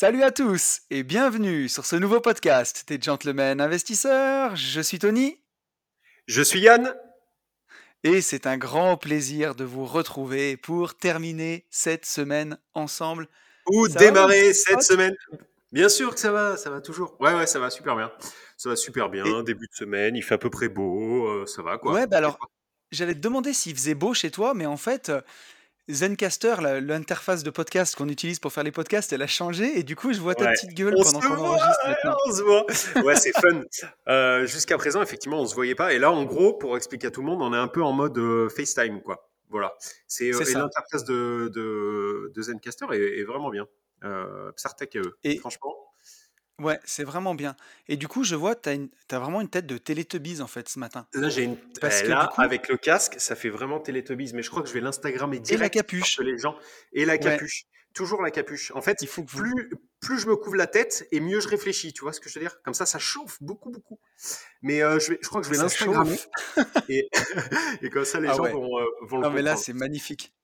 Salut à tous et bienvenue sur ce nouveau podcast des Gentlemen Investisseurs. Je suis Tony. Je suis Yann. Et c'est un grand plaisir de vous retrouver pour terminer cette semaine ensemble. Ou démarrer cette semaine. Bien sûr que ça va, ça va toujours. Ouais, ouais, ça va super bien. Ça va super bien. Début de semaine, il fait à peu près beau, euh, ça va quoi. Ouais, bah alors, j'allais te demander s'il faisait beau chez toi, mais en fait, Zencaster, l'interface de podcast qu'on utilise pour faire les podcasts, elle a changé et du coup, je vois ta petite gueule pendant qu'on enregistre maintenant. On se voit. Ouais, c'est fun. Euh, jusqu'à présent, effectivement, on se voyait pas. Et là, en gros, pour expliquer à tout le monde, on est un peu en mode euh, FaceTime, quoi. Voilà. C'est l'interface de, de, de, Zencaster est, est, vraiment bien. Euh. Et franchement. Ouais, c'est vraiment bien. Et du coup, je vois, tu as, vraiment une tête de Teletubbies en fait ce matin. Là, j'ai une. Parce eh, là, avec le casque, ça fait vraiment Teletubbies. Mais je crois que je vais l'Instagrammer direct. Et la capuche. Les gens. Et la capuche. Toujours la capuche. En fait, il faut que plus, plus je me couvre la tête et mieux je réfléchis. Tu vois ce que je veux dire? Comme ça, ça chauffe beaucoup, beaucoup. Mais euh, je, vais, je crois que je vais l'Instagrammer. et, et, comme ça, les ah gens vont, euh, vont, le Non, mais là, c'est magnifique.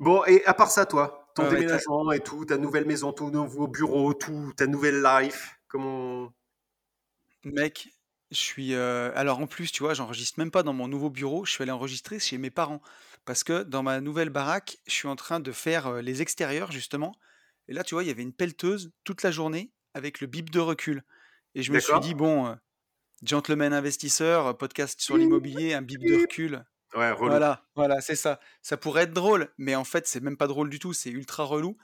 Bon, et à part ça, toi? Ton déménagement et tout, ta nouvelle maison, ton nouveau bureau, tout, ta nouvelle life, comment Mec, je suis. Euh, alors en plus, tu vois, j'enregistre même pas dans mon nouveau bureau. Je suis allé enregistrer chez mes parents parce que dans ma nouvelle baraque, je suis en train de faire euh, les extérieurs justement. Et là, tu vois, il y avait une pelleteuse toute la journée avec le bip de recul. Et je me suis dit bon, euh, gentleman investisseur, podcast sur l'immobilier, un bip de recul. Ouais, Voilà, voilà, c'est ça. Ça pourrait être drôle, mais en fait, c'est même pas drôle du tout, c'est ultra relou.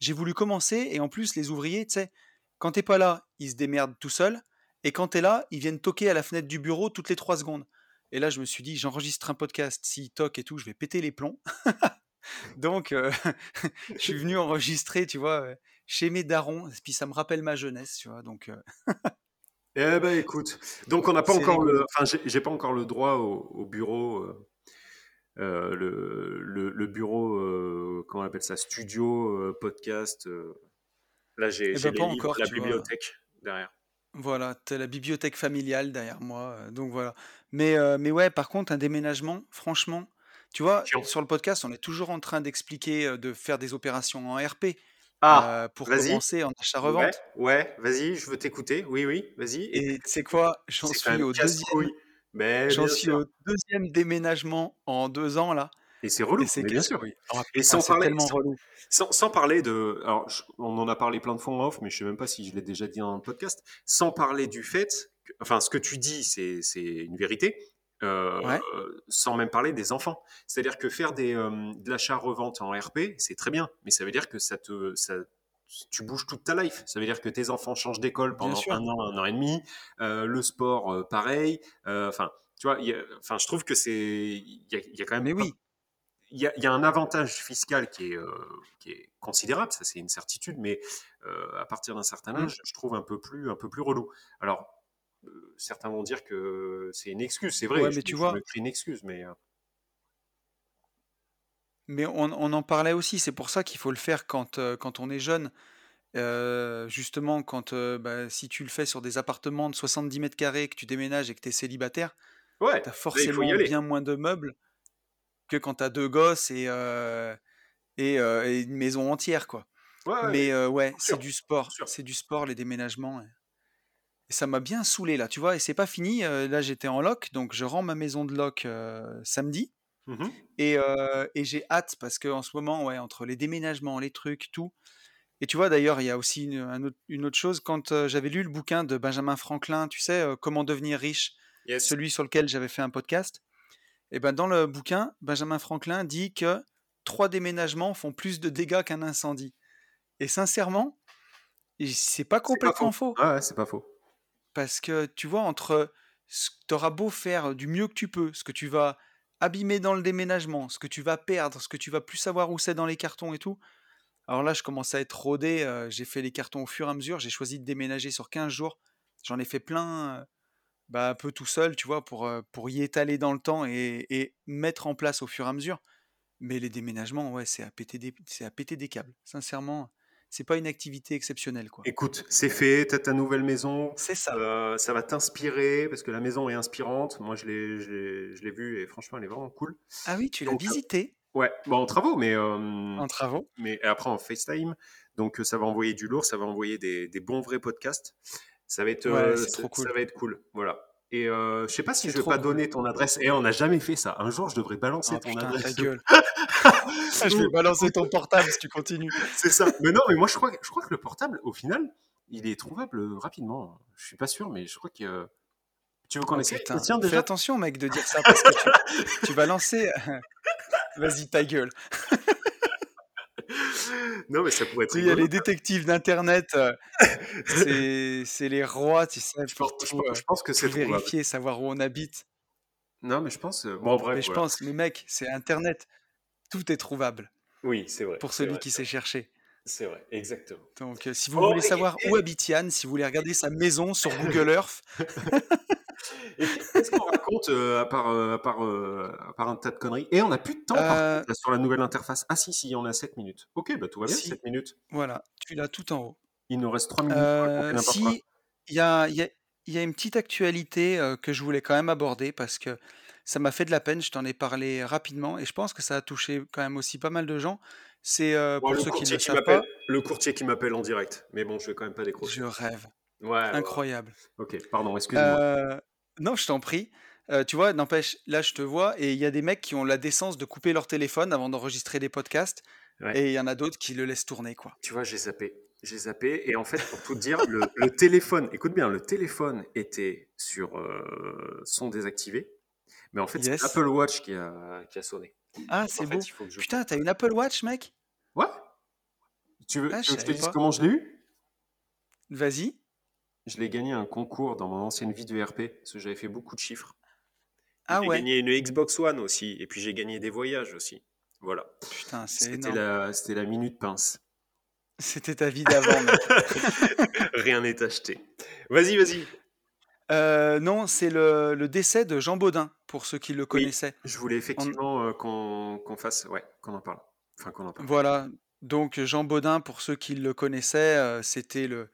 J'ai voulu commencer, et en plus, les ouvriers, tu sais, quand t'es pas là, ils se démerdent tout seuls, et quand t'es là, ils viennent toquer à la fenêtre du bureau toutes les trois secondes. Et là, je me suis dit, j'enregistre un podcast, s'ils toquent et tout, je vais péter les plombs. Donc, euh, je suis venu enregistrer, tu vois, euh, chez mes darons, et puis ça me rappelle ma jeunesse, tu vois, donc... Euh, eh ben écoute, donc on n'a pas encore le, enfin j'ai pas encore le droit au, bureau euh, le, le, bureau, euh, comment on appelle ça, studio, euh, podcast. là, j'ai eh ben, la bibliothèque derrière. Voilà, tu as la bibliothèque familiale derrière moi. donc voilà. Mais, mais ouais, par contre, un déménagement, franchement, tu vois, sur le podcast, on est toujours en train d'expliquer, de faire des opérations en RP. Ah, pour commencer en achat-revente. Ouais, ouais vas-y, je veux t'écouter. Oui, oui, vas-y. Et tu sais quoi, j'en suis au deuxième. J'en suis au deuxième déménagement en deux ans là. Et c'est relou, c'est bien sûr. Ah, et sans parler, sans, sans, parler de, alors on en a parlé plein de fois en off, mais je sais même pas si je l'ai déjà dit dans le podcast. Sans parler du fait, enfin ce que tu dis, c'est une vérité. Euh, sans même parler des enfants. C'est-à-dire que faire des, euh, de l'achat-revente en RP, c'est très bien, mais ça veut dire que ça te, ça, tu bouges toute ta life. Ça veut dire que tes enfants changent d'école pendant un an, un an et demi. Euh, le sport, euh, pareil. Euh, enfin, tu vois, enfin, je trouve que c'est, il y, a quand même. Mais oui. Il y, y, a un avantage fiscal qui est, qui est considérable, ça c'est une certitude, mais à partir d'un certain mmh. âge, je trouve un peu plus, un peu plus relou. Alors, certains vont dire que c'est une excuse, c'est vrai. mais tu vois, une excuse, mais mais on, en parlait aussi, c'est pour ça qu'il faut le faire quand, euh, quand on est jeune. Euh, justement, quand euh, bah, si tu le fais sur des appartements de 70 mètres carrés, que tu déménages et que tu es célibataire, ouais, tu as forcément bien moins de meubles que quand tu as deux gosses et, et, une maison entière. quoi. Mais ouais, c'est du sport. C'est du sport, les déménagements. Et ça m'a bien saoulé là, tu vois. Et c'est pas fini. là, j'étais en loc, donc je rends ma maison de loc samedi. Mmh et, et j'ai hâte parce qu'en ce moment, ouais, entre les déménagements, les trucs, tout. Et tu vois, d'ailleurs, il y a aussi une, une, autre, chose. Quand j'avais lu le bouquin de Benjamin Franklin, tu sais, Comment devenir riche, celui sur lequel j'avais fait un podcast, et ben dans le bouquin, Benjamin Franklin dit que trois déménagements font plus de dégâts qu'un incendie. Et sincèrement, c'est pas complètement faux. Ah ouais, c'est pas faux. Parce que tu vois, entre. Tu auras beau faire du mieux que tu peux, ce que tu vas abîmer dans le déménagement, ce que tu vas perdre, ce que tu vas plus savoir où c'est dans les cartons et tout. Alors là, je commence à être rodé. Euh, j'ai fait les cartons au fur et à mesure. J'ai choisi de déménager sur 15 jours. J'en ai fait plein, euh, bah, un peu tout seul, tu vois, pour, euh, y étaler dans le temps et, mettre en place au fur et à mesure. Mais les déménagements, ouais, c'est à c'est à péter des câbles. Sincèrement, c'est pas une activité exceptionnelle, quoi. Écoute, c'est fait, t'as ta nouvelle maison. C'est ça. Euh, ça va t'inspirer parce que la maison est inspirante. Moi, je l'ai, je l'ai, vue et franchement, elle est vraiment cool. Ah oui, tu l'as visitée Ouais, bon, en travaux, mais. Euh, en travaux. Mais après en FaceTime. Donc, ça va envoyer du lourd, ça va envoyer des, des bons vrais podcasts. Ça va être, euh, trop cool. ça va être cool. Voilà. Et euh, je sais pas si je vais pas donner ton adresse. Et on n'a jamais fait ça. Un jour, je devrais balancer ah, ton adresse. Ta gueule. je vais balancer ton portable si tu continues. C'est ça. Mais non, mais moi, je crois, je crois que le portable, au final, il est trouvable rapidement. Je suis pas sûr, mais je crois que. Tu veux qu'on oh, essaie Tiens, déjà. Fais attention, mec, de dire ça parce que tu, tu vas lancer. Vas-y, ta gueule. non, mais ça pourrait être. Il y a les détectives d'Internet, euh, c'est les rois, tu sais, je, pense, je, pense que c'est vérifier, savoir où on habite. Non, mais je pense. Euh, bon, Mais je pense, mais mec, c'est Internet. Tout est trouvable. Oui, c'est vrai. Pour celui qui sait chercher. C'est vrai, exactement. Donc, euh, si vous voulez savoir où habite Yann, si vous voulez regarder sa maison sur Google Earth. Qu'est-ce qu'on raconte à, part, à, part, à part un tas de conneries? Et on n'a plus de temps sur la nouvelle interface. Ah si, si, on a 7 minutes. Ok, bah tout va bien, 7 minutes. Voilà, tu l'as tout en haut. Il nous reste 3 minutes. si, il y a, y, a, y a, une petite actualité que je voulais quand même aborder parce que ça m'a fait de la peine, je t'en ai parlé rapidement et je pense que ça a touché quand même aussi pas mal de gens. C'est pour ceux qui ne le savent pas. Le courtier qui m'appelle en direct, mais bon, je vais quand même pas décrocher. Je rêve. Ouais, Incroyable. Ok, pardon, excuse-moi. Non, je t'en prie. tu vois, n'empêche, là, je te vois, et il y a des mecs qui ont la décence de couper leur téléphone avant d'enregistrer des podcasts, et il y en a d'autres qui le laissent tourner, quoi. Tu vois, j'ai zappé. J'ai zappé, et en fait, pour tout dire, le, téléphone, écoute bien, le téléphone était sur son désactivé, mais en fait, c'est l'Apple Watch qui a, qui a sonné. Ah, c'est beau. Putain, t'as une Apple Watch, mec? Ouais. Tu veux, ah, que je te dise comment je l'ai eu? Vas-y. Je l'ai gagné un concours dans mon ancienne vie de RP, parce que j'avais fait beaucoup de chiffres. Ah j'ai gagné une Xbox One aussi, et puis j'ai gagné des voyages aussi. Voilà. Putain, c'est C'était la, c'était la minute pince. C'était ta vie d'avant. Rien n'est acheté. Vas-y, vas-y. Euh, non, c'est le, le, décès de Jean Baudin, pour ceux qui le connaissaient. je voulais effectivement euh, qu'on fasse, ouais, qu'on en parle. Enfin, qu'on en parle. Voilà. Donc Jean Baudin, pour ceux qui le connaissaient, euh, c'était le,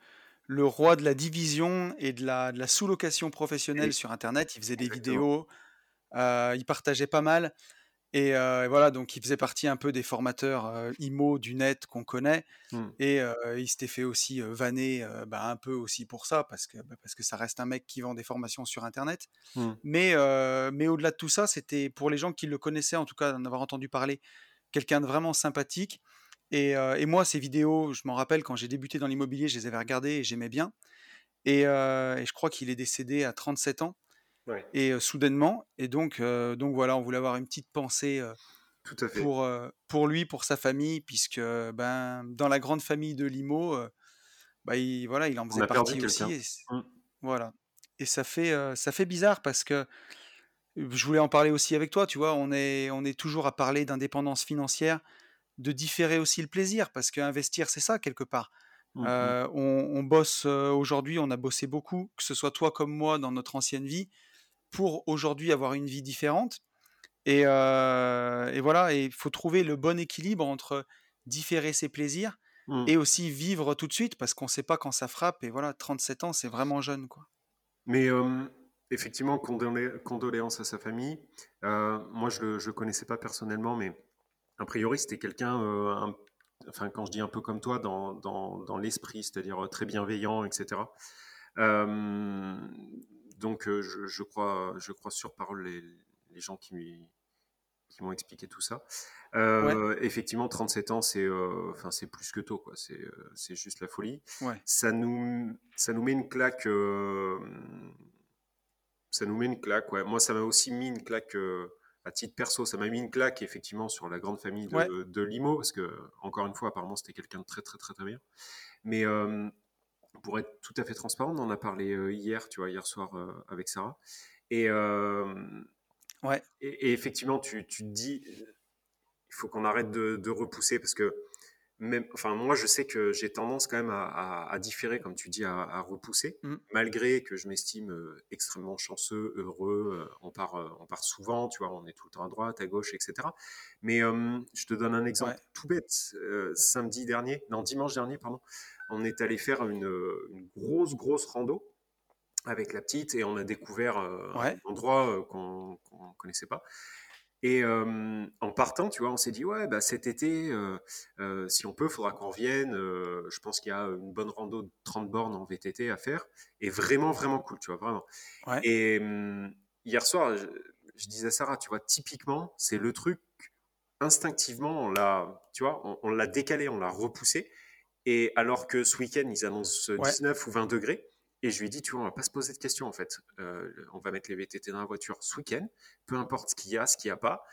le roi de la division et de la, de la sous-location professionnelle sur Internet. Il faisait des vidéos, euh, il partageait pas mal. Euh, et, voilà, donc il faisait partie un peu des formateurs euh, IMO du net qu'on connaît. Mmh. Et il s'était fait aussi vanner bah, un peu aussi pour ça, parce que, bah, parce que ça reste un mec qui vend des formations sur Internet. Mmh. Mais, mais au-delà de tout ça, c'était pour les gens qui le connaissaient, en tout cas d'en avoir entendu parler, quelqu'un de vraiment sympathique. Et, moi, ces vidéos, je m'en rappelle quand j'ai débuté dans l'immobilier, je les avais regardées et j'aimais bien. Et, je crois qu'il est décédé à 37 ans. Et soudainement. Et donc, donc voilà, on voulait avoir une petite pensée Tout à fait. Pour, pour lui, pour sa famille, puisque ben, dans la grande famille de Limo, bah, il, voilà, il en faisait partie aussi. Et, mmh. Voilà. Et ça fait, ça fait bizarre parce que je voulais en parler aussi avec toi, tu vois, on est, on est toujours à parler d'indépendance financière de différer aussi le plaisir, parce qu'investir, c'est ça quelque part. Mmh on, bosse aujourd'hui, on a bossé beaucoup, que ce soit toi comme moi dans notre ancienne vie, pour aujourd'hui avoir une vie différente. Et, voilà, il faut trouver le bon équilibre entre différer ses plaisirs mmh. et aussi vivre tout de suite, parce qu'on ne sait pas quand ça frappe. Et voilà, 37 ans, c'est vraiment jeune. quoi. Mais effectivement, condoléances à sa famille. moi, je ne le connaissais pas personnellement, mais a priori, c'était quelqu'un, euh, enfin, quand je dis un peu comme toi, dans, dans, l'esprit, c'est-à-dire euh, très bienveillant, etc. Euh, donc, je, je, crois, je crois sur parole les, les gens qui, qui m'ont expliqué tout ça. Effectivement, 37 ans, c'est c'est plus que tôt, quoi. C'est juste la folie. Ça, nous, ça nous met une claque. ça nous met une claque, ouais. Moi, ça m'a aussi mis une claque à titre perso, ça m'a mis une claque effectivement sur la grande famille de, Limo, parce que, encore une fois, apparemment, c'était quelqu'un de très, très, très, très bien. Mais euh, pour être tout à fait transparent, on en a parlé hier, tu vois, hier soir euh, avec Sarah. Et Ouais. Et, effectivement, tu, tu, te dis, il faut qu'on arrête de, de, repousser parce que même, enfin, moi, je sais que j'ai tendance quand même à, à, différer, comme tu dis, à, repousser, mmh. malgré que je m'estime euh, extrêmement chanceux, heureux. Euh, on part, euh, on part souvent, tu vois, on est tout le temps à droite, à gauche, etc. Mais je te donne un exemple tout bête. samedi dernier, non, dimanche dernier, pardon, on est allé faire une, une grosse, grosse rando avec la petite et on a découvert un endroit qu'on ne connaissait pas. Et en partant, tu vois, on s'est dit, ouais, bah, cet été, si on peut, il faudra qu'on revienne. je pense qu'il y a une bonne rando de 30 bornes en VTT à faire. Et vraiment, vraiment cool, tu vois, vraiment. Et hier soir, je, disais à Sarah, tu vois, typiquement, c'est le truc, instinctivement, on l'a, tu vois, on, l'a décalé, on l'a repoussé. Et alors que ce week-end, ils annoncent 19 ou 20 degrés, et je lui ai dit, tu vois, on va pas se poser de questions en fait. Euh, on va mettre les VTT dans la voiture ce week-end, peu importe ce qu'il y a, ce qu'il n'y a pas.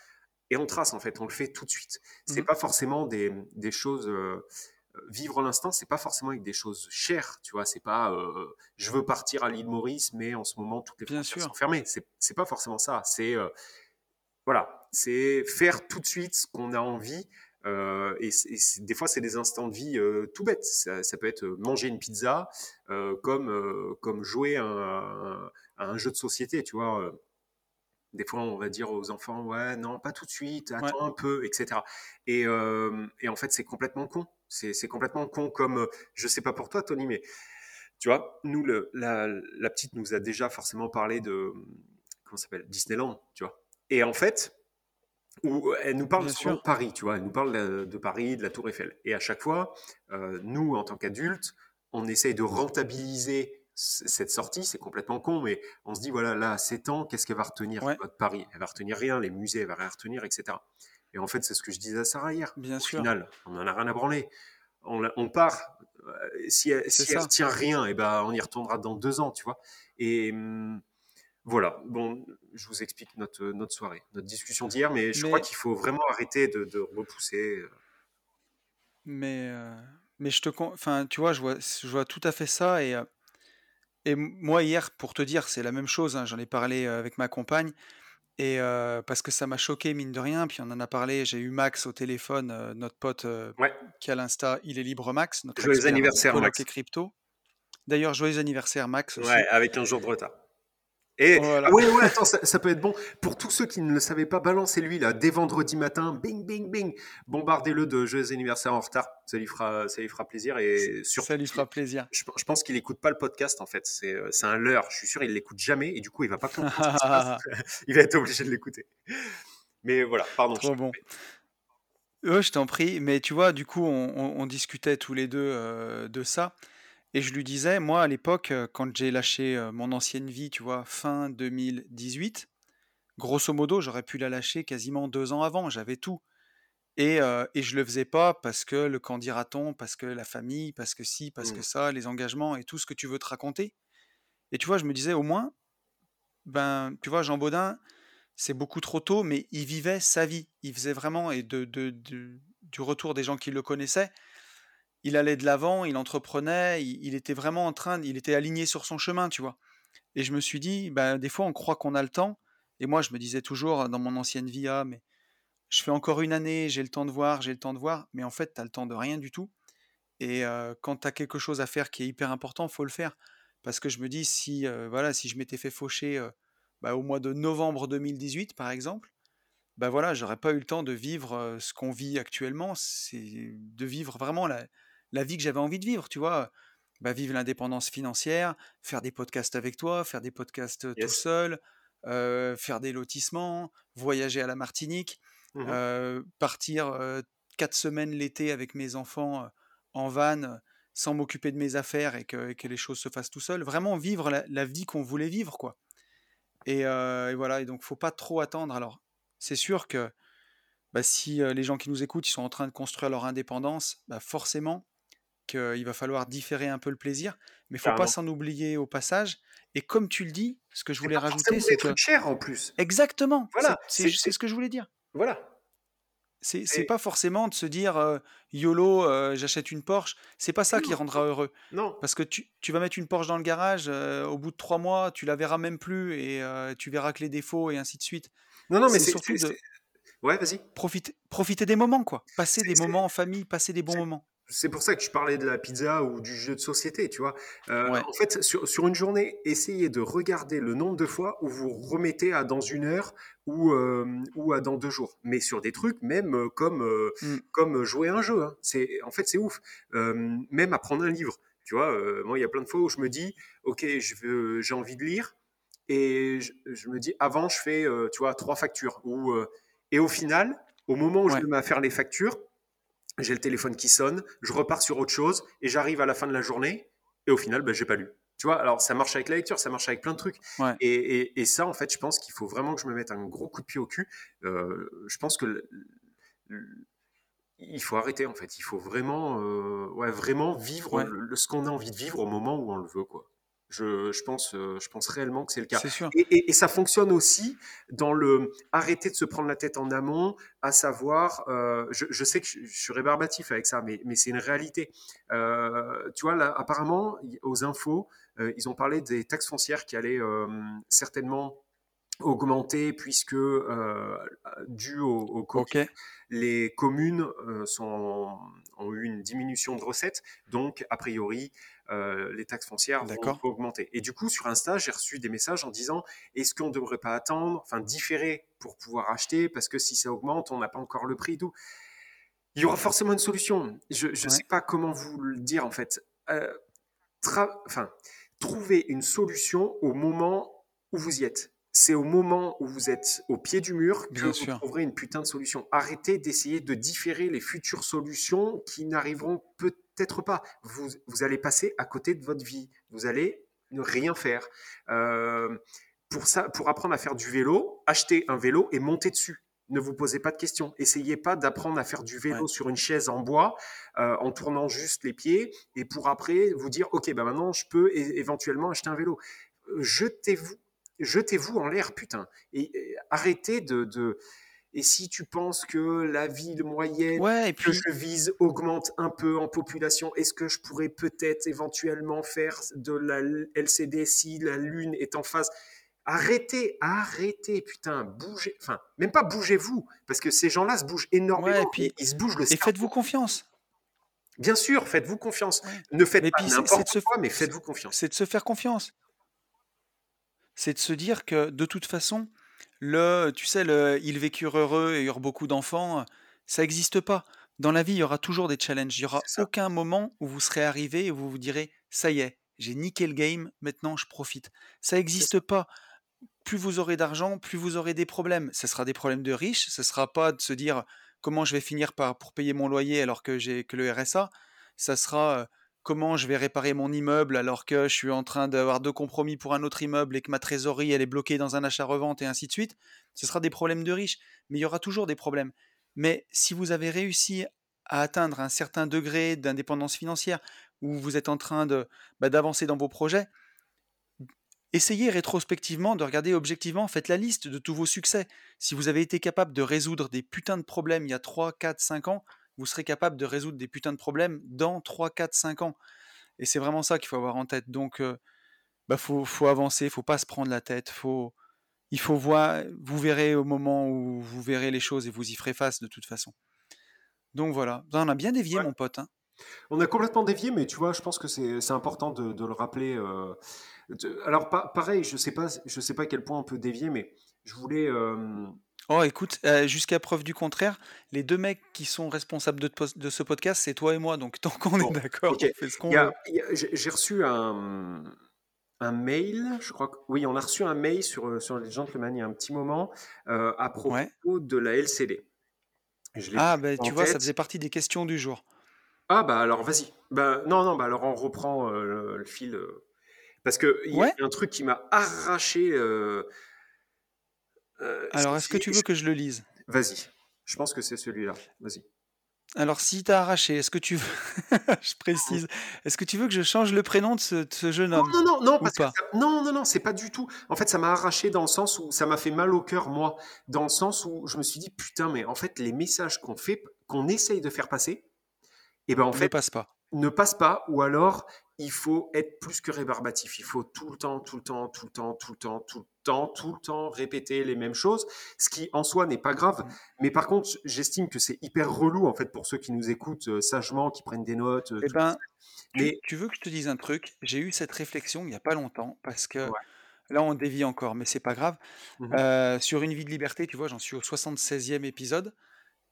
Et on trace en fait, on le fait tout de suite. C'est mmh pas forcément des, des choses. Euh, vivre l'instant, c'est pas forcément avec des choses chères, tu vois. C'est pas euh, je veux partir à l'île Maurice, mais en ce moment toutes les frontières sont fermées. C'est pas forcément ça. C'est voilà, c'est faire tout de suite ce qu'on a envie euh, et, des fois, c'est des instants de vie euh, tout bêtes. Ça, peut être manger une pizza, euh, comme, comme jouer à un, un, jeu de société, tu vois. Des fois, on va dire aux enfants, ouais, non, pas tout de suite, attends un peu, etc. Et, et en fait, c'est complètement con. C'est complètement con, comme, je sais pas pour toi, Tony, mais tu vois, nous, le, la, la, petite nous a déjà forcément parlé de, comment s'appelle, Disneyland, tu vois. Et en fait, où elle nous parle de Paris, tu vois, elle nous parle de, Paris, de la Tour Eiffel. Et à chaque fois, euh, nous, en tant qu'adultes, on essaye de rentabiliser cette sortie, c'est complètement con, mais on se dit, voilà, là, à 7 ans, qu'est-ce qu'elle va retenir de Paris? Elle va retenir rien, les musées, elle va rien retenir, etc. Et en fait, c'est ce que je disais à Sarah hier. Bien Au sûr. final, on n'en a rien à branler. On, part, euh, si elle, si elle tient rien, et eh ben, on y retournera dans deux ans, tu vois? Et. Hum, voilà, bon, je vous explique notre, notre soirée, notre discussion d'hier, mais je crois qu'il faut vraiment arrêter de, repousser. Euh. Mais, euh, mais je te. Enfin, tu vois, je vois, je vois tout à fait ça. Et, euh, et moi, hier, pour te dire, c'est la même chose. Hein, j'en ai parlé avec ma compagne. Et parce que ça m'a choqué, mine de rien. Puis on en a parlé. J'ai eu Max au téléphone, notre pote qui a l'Insta, il est libre Max. Notre joyeux anniversaire, Max. Et crypto. D'ailleurs, joyeux anniversaire, Max. Aussi. Ouais, avec un jour de retard. Et oui, ouais, attends, ça, peut être bon. Pour tous ceux qui ne le savaient pas, balancez-lui là, dès vendredi matin, bing, bing, bing, bombardez-le de joyeux anniversaire en retard. Ça lui fera, ça lui fera plaisir et sur. Ça lui fera plaisir. Je, pense qu'il écoute pas le podcast en fait. C'est, euh, c'est un leurre. Je suis sûr, il l'écoute jamais et du coup, il va pas comprendre. il va être obligé de l'écouter. Mais voilà, pardon. Trop bon. je t'en prie. Mais tu vois, du coup, on, discutait tous les deux euh, de ça. Et je lui disais, moi, à l'époque, euh, quand j'ai lâché euh, mon ancienne vie, tu vois, fin 2018, grosso modo, j'aurais pu la lâcher quasiment deux ans avant, j'avais tout. Et, euh, et je le faisais pas parce que le quand dira-t-on, parce que la famille, parce que si, parce que mmh. ça, les engagements et tout ce que tu veux te raconter. Et tu vois, je me disais, au moins, ben, tu vois, Jean Baudin, c'est beaucoup trop tôt, mais il vivait sa vie. Il faisait vraiment, et de, de, du retour des gens qui le connaissaient, il allait de l'avant, il entreprenait, il, était vraiment en train, il était aligné sur son chemin, tu vois. Et je me suis dit, bah, des fois on croit qu'on a le temps, et moi je me disais toujours dans mon ancienne vie, ah, mais je fais encore une année, j'ai le temps de voir, j'ai le temps de voir, mais en fait tu as le temps de rien du tout. Et euh, quand tu as quelque chose à faire qui est hyper important, faut le faire. Parce que je me dis, si, euh, voilà, si je m'étais fait faucher euh, bah, au mois de novembre 2018, par exemple, bah voilà, j'aurais pas eu le temps de vivre ce qu'on vit actuellement, c'est de vivre vraiment la, la vie que j'avais envie de vivre, tu vois? Bah, vivre l'indépendance financière, faire des podcasts avec toi, faire des podcasts tout seul, faire des lotissements, voyager à la Martinique, mmh partir quatre semaines l'été avec mes enfants en van sans m'occuper de mes affaires et que, les choses se fassent tout seul. Vraiment vivre la, vie qu'on voulait vivre, quoi. Et, voilà, et donc faut pas trop attendre. Alors, c'est sûr que bah, si les gens qui nous écoutent ils sont en train de construire leur indépendance, bah, forcément, qu'il va falloir différer un peu le plaisir, mais il faut pas s'en oublier au passage. Et comme tu le dis, ce que je voulais rajouter, c'est que cher en plus. Exactement. Voilà, c'est ce que je voulais dire. Voilà. C'est pas forcément de se dire YOLO, j'achète une Porsche. C'est pas ça qui rendra heureux. Non. Parce que tu, vas mettre une Porsche dans le garage, au bout de trois mois, tu la verras même plus et tu verras que les défauts et ainsi de suite. Non, non, mais c'est surtout de. Ouais, vas-y. Profiter, profiter des moments, quoi. Passer des moments en famille, passer des bons moments c'est pour ça que je parlais de la pizza ou du jeu de société, tu vois. Euh, en fait, sur, une journée, essayez de regarder le nombre de fois où vous remettez à dans une heure ou, euh, ou à dans deux jours. Mais sur des trucs même euh, comme, mm. comme jouer un jeu. Hein. C'est, en fait, c'est ouf. même apprendre un livre. Tu vois, moi, il y a plein de fois où je me dis, OK, je j'ai envie de lire. Et je, me dis, avant, je fais, tu vois, trois factures. Ou, et au final, au moment où je à faire les factures, j'ai le téléphone qui sonne, je repars sur autre chose et j'arrive à la fin de la journée et au final, ben, j'ai pas lu. Tu vois, alors ça marche avec la lecture, ça marche avec plein de trucs. Et, ça, en fait, je pense qu'il faut vraiment que je me mette un gros coup de pied au cul. Euh, je pense que il faut arrêter, en fait. Il faut vraiment, euh, ouais, vraiment vivre ce qu'on a envie de vivre au moment où on le veut, quoi. Je, pense, euh, je pense réellement que c'est le cas. Et, ça fonctionne aussi dans le arrêter de se prendre la tête en amont, à savoir, euh, je, sais que je, suis rébarbatif avec ça, mais, mais c'est une réalité. Euh, tu vois, là, apparemment, aux infos, ils ont parlé des taxes foncières qui allaient certainement augmenter puisque dû au, au Covid, les communes sont, ont eu une diminution de recettes, donc a priori euh, les taxes foncières vont augmenter. Et du coup, sur Insta, j'ai reçu des messages en disant est-ce qu'on ne devrait pas attendre, enfin différer pour pouvoir acheter, parce que si ça augmente, on n'a pas encore le prix, d'où Il y aura forcément une solution. Je ne sais pas comment vous le dire en fait. Euh, enfin, trouver une solution au moment où vous y êtes c'est au moment où vous êtes au pied du mur que vous trouverez une putain de solution. Arrêtez d'essayer de différer les futures solutions qui n'arriveront peut-être pas. Vous, vous, allez passer à côté de votre vie. Vous allez ne rien faire. Euh, pour, ça, pour apprendre à faire du vélo, achetez un vélo et montez dessus. Ne vous posez pas de questions. Essayez pas d'apprendre à faire du vélo sur une chaise en bois euh, en tournant juste les pieds et pour après vous dire ok ben maintenant je peux éventuellement acheter un vélo. Jetez-vous jetez-vous en l'air, putain. Et, arrêtez de, Et si tu penses que la ville moyenne que je vise augmente un peu en population, est-ce que je pourrais peut-être éventuellement faire de la LCD si la Lune est en phase Arrêtez, arrêtez, putain, bougez. Enfin, même pas bougez-vous, parce que ces gens-là se bougent énormément. et puis, ils se bougent le Et faites-vous confiance. Bien sûr, faites-vous confiance. Ne faites pas n'importe quoi, mais faites-vous confiance. C'est de se faire confiance c'est de se dire que de toute façon, le, tu sais, le, ils vécurent heureux et eurent beaucoup d'enfants, ça n'existe pas. Dans la vie, il y aura toujours des challenges. Il n'y aura aucun moment où vous serez arrivé et vous vous direz, ça y est, j'ai niqué le game, maintenant je profite. Ça n'existe pas. Plus vous aurez d'argent, plus vous aurez des problèmes. Ce sera des problèmes de riches, ce ne sera pas de se dire comment je vais finir par, pour payer mon loyer alors que j'ai que le RSA. Ça sera comment je vais réparer mon immeuble alors que je suis en train d'avoir deux compromis pour un autre immeuble et que ma trésorerie est bloquée dans un achat-revente et ainsi de suite, ce sera des problèmes de riches. Mais il y aura toujours des problèmes. Mais si vous avez réussi à atteindre un certain degré d'indépendance financière, où vous êtes en train de, bah, d'avancer dans vos projets, essayez rétrospectivement de regarder objectivement, faites la liste de tous vos succès. Si vous avez été capable de résoudre des putains de problèmes il y a 3, 4, 5 ans, vous serez capable de résoudre des putains de problèmes dans 3, 4, 5 ans. Et c'est vraiment ça qu'il faut avoir en tête. Donc, il bah, faut, faut, avancer, faut pas se prendre la tête, faut, il faut voir, vous verrez au moment où vous verrez les choses et vous y ferez face de toute façon. Donc voilà, on a bien dévié mon pote. Hein. On a complètement dévié, mais tu vois, je pense que c'est important de, le rappeler. alors pareil, je sais pas, je sais pas à quel point on peut dévier, mais je voulais Oh, écoute, euh, jusqu'à preuve du contraire, les deux mecs qui sont responsables de, de ce podcast, c'est toi et moi. Donc, tant qu'on est d'accord, on fait ce qu'on veut. J'ai reçu un, un, mail, je crois que oui, on a reçu un mail sur, euh, sur les Gentlemen il y a un petit moment euh, à propos de la LCD. ah, bah, tu vois, ça faisait partie des questions du jour. Ah, bah alors vas-y. Bah, non, non, bah alors on reprend le, fil. parce qu'il y a un truc qui m'a arraché. Euh, Alors, est-ce que tu veux que je le lise? Vas-y. Je pense que c'est celui-là. Vas-y. Alors, si t'as arraché, est-ce que tu veux, je précise, est-ce que tu veux que je change le prénom de ce, jeune homme Non, non, non, parce non, non, non, c'est pas du tout. En fait, ça m'a arraché dans le sens où ça m'a fait mal au cœur, moi, dans le sens où je me suis dit, putain, mais en fait, les messages qu'on fait, qu'on essaye de faire passer, et eh ben en ne fait, passe pas. Ne passe pas, ou alors il faut être plus que rébarbatif. Il faut tout le temps, tout le temps, tout le temps, tout le temps, tout le temps, tout le temps répéter les mêmes choses, ce qui en soi n'est pas grave. Mmh. Mais par contre, j'estime que c'est hyper relou en fait pour ceux qui nous écoutent euh, sagement, qui prennent des notes. Eh ben, mais... tu, veux que je te dise un truc? J'ai eu cette réflexion il n'y a pas longtemps parce que là on dévie encore, mais c'est pas grave. Mmh sur une vie de liberté, tu vois, j'en suis au 76e épisode.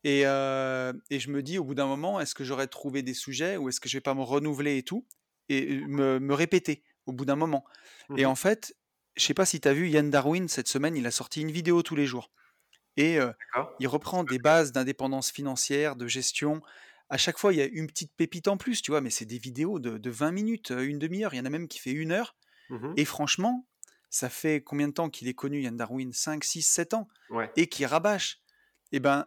Et, et, je me dis, au bout d'un moment, est-ce que j'aurais trouvé des sujets ou est-ce que je vais pas me renouveler et tout? Et me, répéter au bout d'un moment. Et mmh en fait, je sais pas si tu as vu Yann Darwin cette semaine, il a sorti une vidéo tous les jours. Et il reprend des bases d'indépendance financière, de gestion. À chaque fois, il y a une petite pépite en plus, tu vois, mais c'est des vidéos de, 20 minutes, une demi-heure. Il y en a même qui fait une heure. Mmh et franchement, ça fait combien de temps qu'il est connu, Yann Darwin? 5, 6, 7 ans. Et qui rabâche. Et eh ben,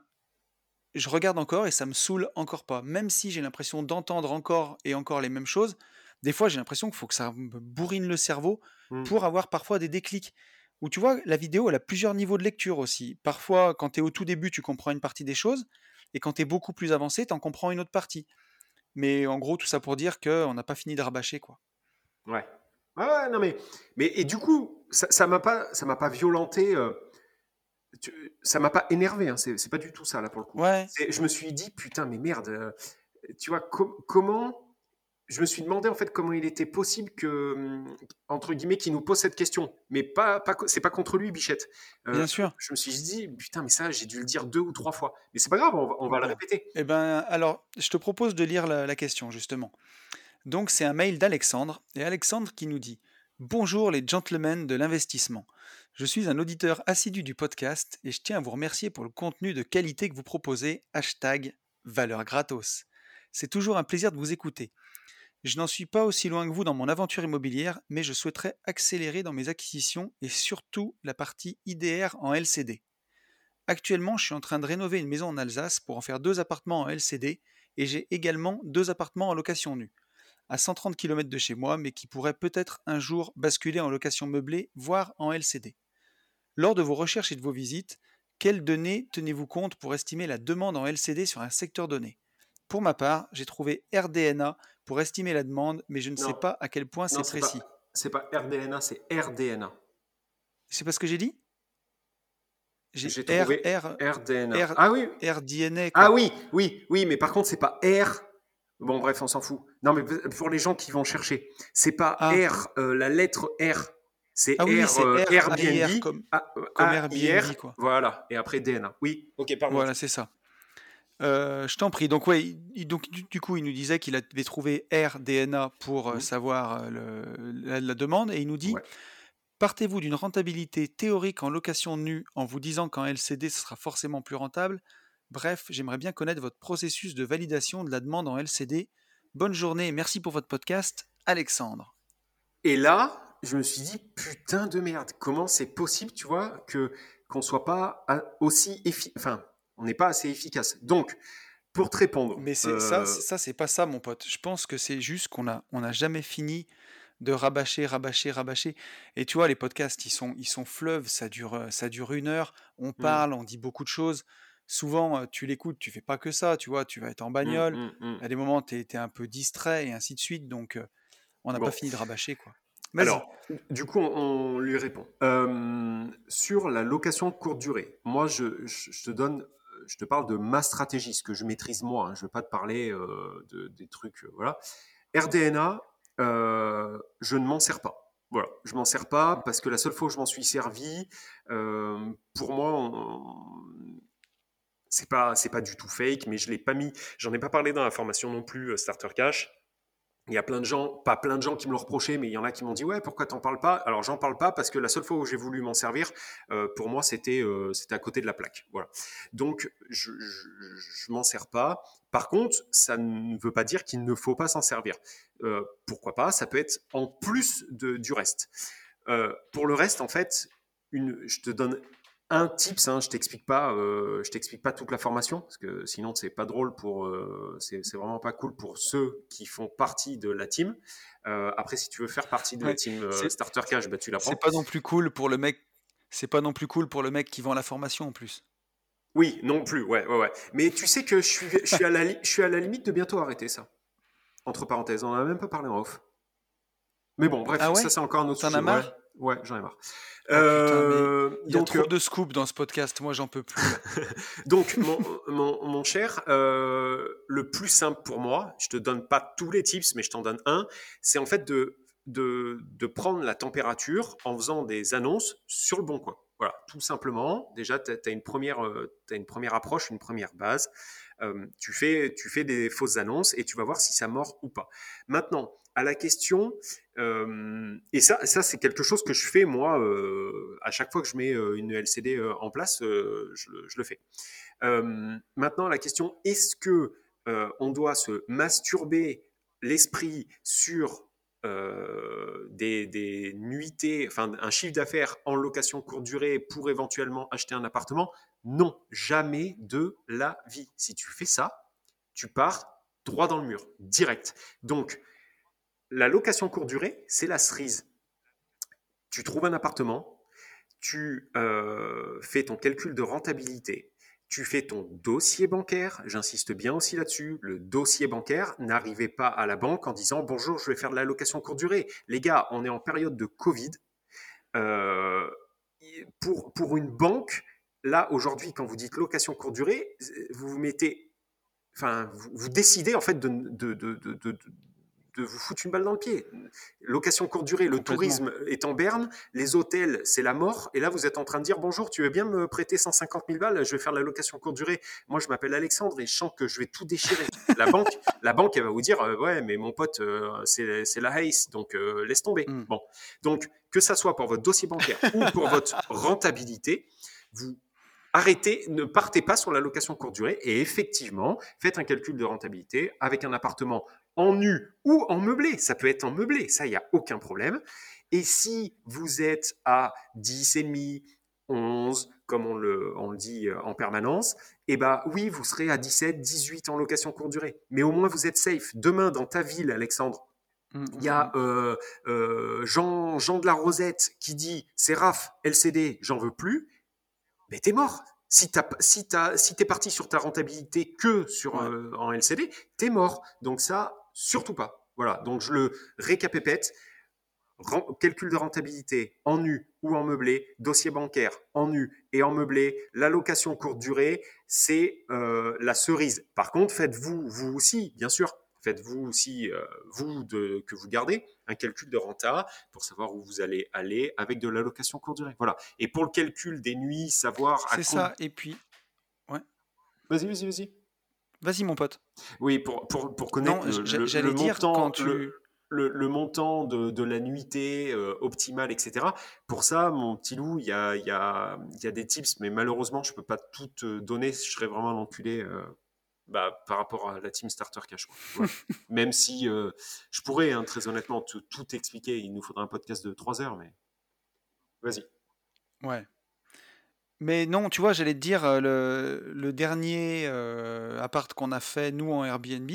je regarde encore et ça me saoule encore pas. Même si j'ai l'impression d'entendre encore et encore les mêmes choses, des fois, j'ai l'impression qu'il faut que ça me bourrine le cerveau mmh. pour avoir parfois des déclics. Ou tu vois, la vidéo, elle a plusieurs niveaux de lecture aussi. Parfois, quand tu es au tout début, tu comprends une partie des choses, et quand tu es beaucoup plus avancé, tu en comprends une autre partie. Mais en gros, tout ça pour dire qu'on n'a pas fini de rabâcher, quoi. Ouais. Ouais, non mais, mais et du coup, ça, ça m'a pas, ça m'a pas violenté, euh, ça m'a pas énervé. Hein, c'est pas du tout ça là pour le coup. Ouais. Je me suis dit putain mais merde, euh, tu vois comment je me suis demandé en fait comment il était possible que hum, entre guillemets qu'il nous pose cette question, mais pas, pas c'est pas contre lui Bichette. Euh, Bien sûr. Je me suis dit putain mais ça j'ai dû le dire deux ou trois fois, mais c'est pas grave, on va, le répéter. Eh ben alors je te propose de lire la, question justement. Donc c'est un mail d'Alexandre et Alexandre qui nous dit bonjour les gentlemen de l'investissement. Je suis un auditeur assidu du podcast et je tiens à vous remercier pour le contenu de qualité que vous proposez. Hashtag valeur gratos. C'est toujours un plaisir de vous écouter. Je n'en suis pas aussi loin que vous dans mon aventure immobilière, mais je souhaiterais accélérer dans mes acquisitions et surtout la partie IDR en LCD. Actuellement, je suis en train de rénover une maison en Alsace pour en faire deux appartements en LCD et j'ai également deux appartements en location nue, à 130 km de chez moi, mais qui pourraient peut-être un jour basculer en location meublée, voire en LCD. Lors de vos recherches et de vos visites, quelles données tenez-vous compte pour estimer la demande en LCD sur un secteur donné? Pour ma part, j'ai trouvé RDNA pour estimer la demande, mais je ne sais pas à quel point c'est précis. C'est pas RDNA, c'est RDNA. C'est pas ce que j'ai dit? J'ai trouvé R, RDNA. ah oui RDNA. Ah oui, oui, oui, mais par contre, c'est pas R. Bon, bref, on s'en fout. Non, mais pour les gens qui vont chercher, c'est pas ah. R, euh, la lettre R. C'est ah oui, R, euh, R, Airbnb, comme, comme Airbnb, quoi. Voilà, et après DNA. Oui, ok, pardon. Voilà, c'est ça. Euh, je t'en prie. Donc, ouais, donc, du, coup, il nous disait qu'il avait trouvé RDNA pour euh, savoir euh, la, demande et il nous dit Partez-vous d'une rentabilité théorique en location nue en vous disant qu'en LCD ce sera forcément plus rentable Bref, j'aimerais bien connaître votre processus de validation de la demande en LCD. Bonne journée et merci pour votre podcast, Alexandre. Et là, je me suis dit Putain de merde, comment c'est possible, tu vois, que qu'on soit pas aussi efficace. Enfin, on n'est pas assez efficace. Donc, pour te répondre. Mais c'est ça, euh, ça c'est pas ça, mon pote. Je pense que c'est juste qu'on a, on a jamais fini de rabâcher, rabâcher, rabâcher. Et tu vois, les podcasts, ils sont, ils sont fleuves. Ça dure, euh, ça dure une heure. On mmh. parle, on dit beaucoup de choses. Souvent, euh, tu l'écoutes, tu fais pas que ça. Tu vois, tu vas être en mmh, bagnole. Mmh, à des moments, tu es, un peu distrait et ainsi de suite. Donc, on n'a pas fini de rabâcher, quoi. Alors, du coup, on, lui répond. sur la location courte durée, moi, je, je te donne je te parle de ma stratégie, ce que je maîtrise moi. Hein. je ne veux pas te parler euh, de, des trucs. Euh, voilà. RDNA, euh, je ne m'en sers pas. Voilà, je m'en sers pas parce que la seule fois où je m'en suis servi, pour moi, c'est pas c'est pas du tout fake, mais je l'ai pas mis. J'en ai pas parlé dans la formation non plus Starter Cash. Il y a plein de gens, pas plein de gens qui me l'ont reproché, mais il y en a qui m'ont dit ouais pourquoi t'en parles pas? Alors j'en parle pas parce que la seule fois où j'ai voulu m'en servir, euh, pour moi c'était euh, c'était à côté de la plaque. Voilà. Donc je, je, m'en sers pas. Par contre, ça ne veut pas dire qu'il ne faut pas s'en servir. Euh, pourquoi pas? Ça peut être en plus de, du reste. pour le reste, en fait, une, je te donne un tips, hein, je t'explique pas, euh, je t'explique pas toute la formation parce que sinon c'est pas drôle pour, euh, c'est vraiment pas cool pour ceux qui font partie de la team. Euh, après, si tu veux faire partie de la team Starter Cash, bah, tu la prends. C'est pas non plus cool pour le mec. C'est pas non plus cool pour le mec qui vend la formation en plus. Oui, non plus, ouais, ouais, ouais. Mais tu sais que je suis, je suis à la, je suis à la limite de bientôt arrêter ça. Entre parenthèses, on en a même pas parlé en off. Mais bon, bref, ah ça c'est encore un autre sujet. T'en as marre? Ouais, j'en ai marre. Oh, euh, il y a trop de scoop dans ce podcast, moi j'en peux plus. donc, mon, mon, cher, euh, le plus simple pour moi, je te donne pas tous les tips, mais je t'en donne un, c'est en fait de, de, de, prendre la température en faisant des annonces sur le bon coin. Voilà, tout simplement. Déjà, tu as, une première, euh, as une première approche, une première base. tu, fais, tu fais des fausses annonces et tu vas voir si ça mord ou pas. Maintenant, à la question, euh, et ça, ça c'est quelque chose que je fais moi euh, à chaque fois que je mets euh, une LCD en place, je, le fais. maintenant, la question est-ce que on doit se masturber l'esprit sur des, des, nuitées, enfin un chiffre d'affaires en location courte durée pour éventuellement acheter un appartement? Non, jamais de la vie. Si tu fais ça, tu pars droit dans le mur, direct. Donc, la location courte durée, c'est la cerise. Tu trouves un appartement, tu euh, fais ton calcul de rentabilité, tu fais ton dossier bancaire, j'insiste bien aussi là-dessus, le dossier bancaire, n'arrivez pas à la banque en disant bonjour, je vais faire de la location courte durée. Les gars, on est en période de Covid. Euh, pour, pour une banque, là aujourd'hui, quand vous dites location courte durée, vous vous mettez, enfin, vous, décidez en fait de vous foutre une balle dans le pied. Location courte durée, le tourisme est en berne, les hôtels, c'est la mort. Et là, vous êtes en train de dire bonjour, tu veux bien me prêter 150 000 balles? Je vais faire la location courte durée. Moi, je m'appelle Alexandre et je sens que je vais tout déchirer. la banque, la banque, elle va vous dire euh, ouais, mais mon pote, euh, c'est la haze, donc euh, laisse tomber. Hmm. Bon, donc que ça soit pour votre dossier bancaire ou pour votre rentabilité, vous arrêtez, ne partez pas sur la location courte durée et effectivement, faites un calcul de rentabilité avec un appartement en nu ou en meublé. Ça peut être en meublé, ça, il n'y a aucun problème. Et si vous êtes à 10,5, 11, comme on le, dit euh, en permanence, eh bien oui, vous serez à 17, 18 en location courte durée. Mais au moins, vous êtes safe. Demain, dans ta ville, Alexandre, mmh, il y a mmh, mmh. Euh, euh, Jean, Jean de la Rosette qui dit c'est RAF, LCD, j'en veux plus. Mais t'es mort. Si tu si si es parti sur ta rentabilité que sur en LCD, t'es mort. Donc ça, surtout pas. Voilà, donc je le récapépète. Calcul de rentabilité en nu ou en meublé, dossier bancaire en nu et en meublé, l'allocation courte durée, c'est euh, la cerise. Par contre, faites-vous, vous aussi, bien sûr, faites-vous aussi, euh, vous, de, que vous gardez, un calcul de renta pour savoir où vous allez aller avec de l'allocation courte durée. Voilà. Et pour le calcul des nuits, savoir C'est ça, et puis. Ouais. Vas-y, vas-y, vas-y. Vas-y, mon pote. Oui, pour, pour, pour connaître le, le, montant, le, montant de, de la nuitée euh, optimale, etc. Pour ça, mon petit loup, il y a, y, a, y a, des tips, mais malheureusement, je ne peux pas tout donner. Je serais vraiment l'enculé euh, bah, par rapport à la Team Starter Cash. Même si euh, je pourrais, hein, très honnêtement, tout, tout expliquer. Il nous faudrait un podcast de 3 heures, mais vas-y. Ouais. Mais non, tu vois, j'allais te dire, le, dernier appart qu'on a fait, nous, en Airbnb,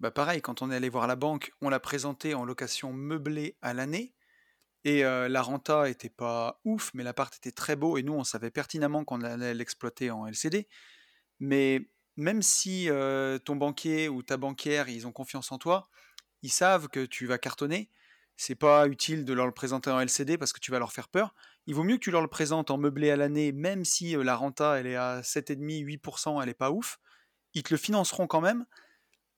bah pareil, quand on est allé voir la banque, on l'a présenté en location meublée à l'année. Et la renta était pas ouf, mais l'appart était très beau. Et nous, on savait pertinemment qu'on allait l'exploiter en LCD. Mais même si ton banquier ou ta banquière, ils ont confiance en toi, ils savent que tu vas cartonner. C'est pas utile de leur le présenter en LCD parce que tu vas leur faire peur il vaut mieux que tu leur le présentes en meublé à l'année, même si la renta elle est à 7,5-8%, elle est pas ouf. Ils te le financeront quand même.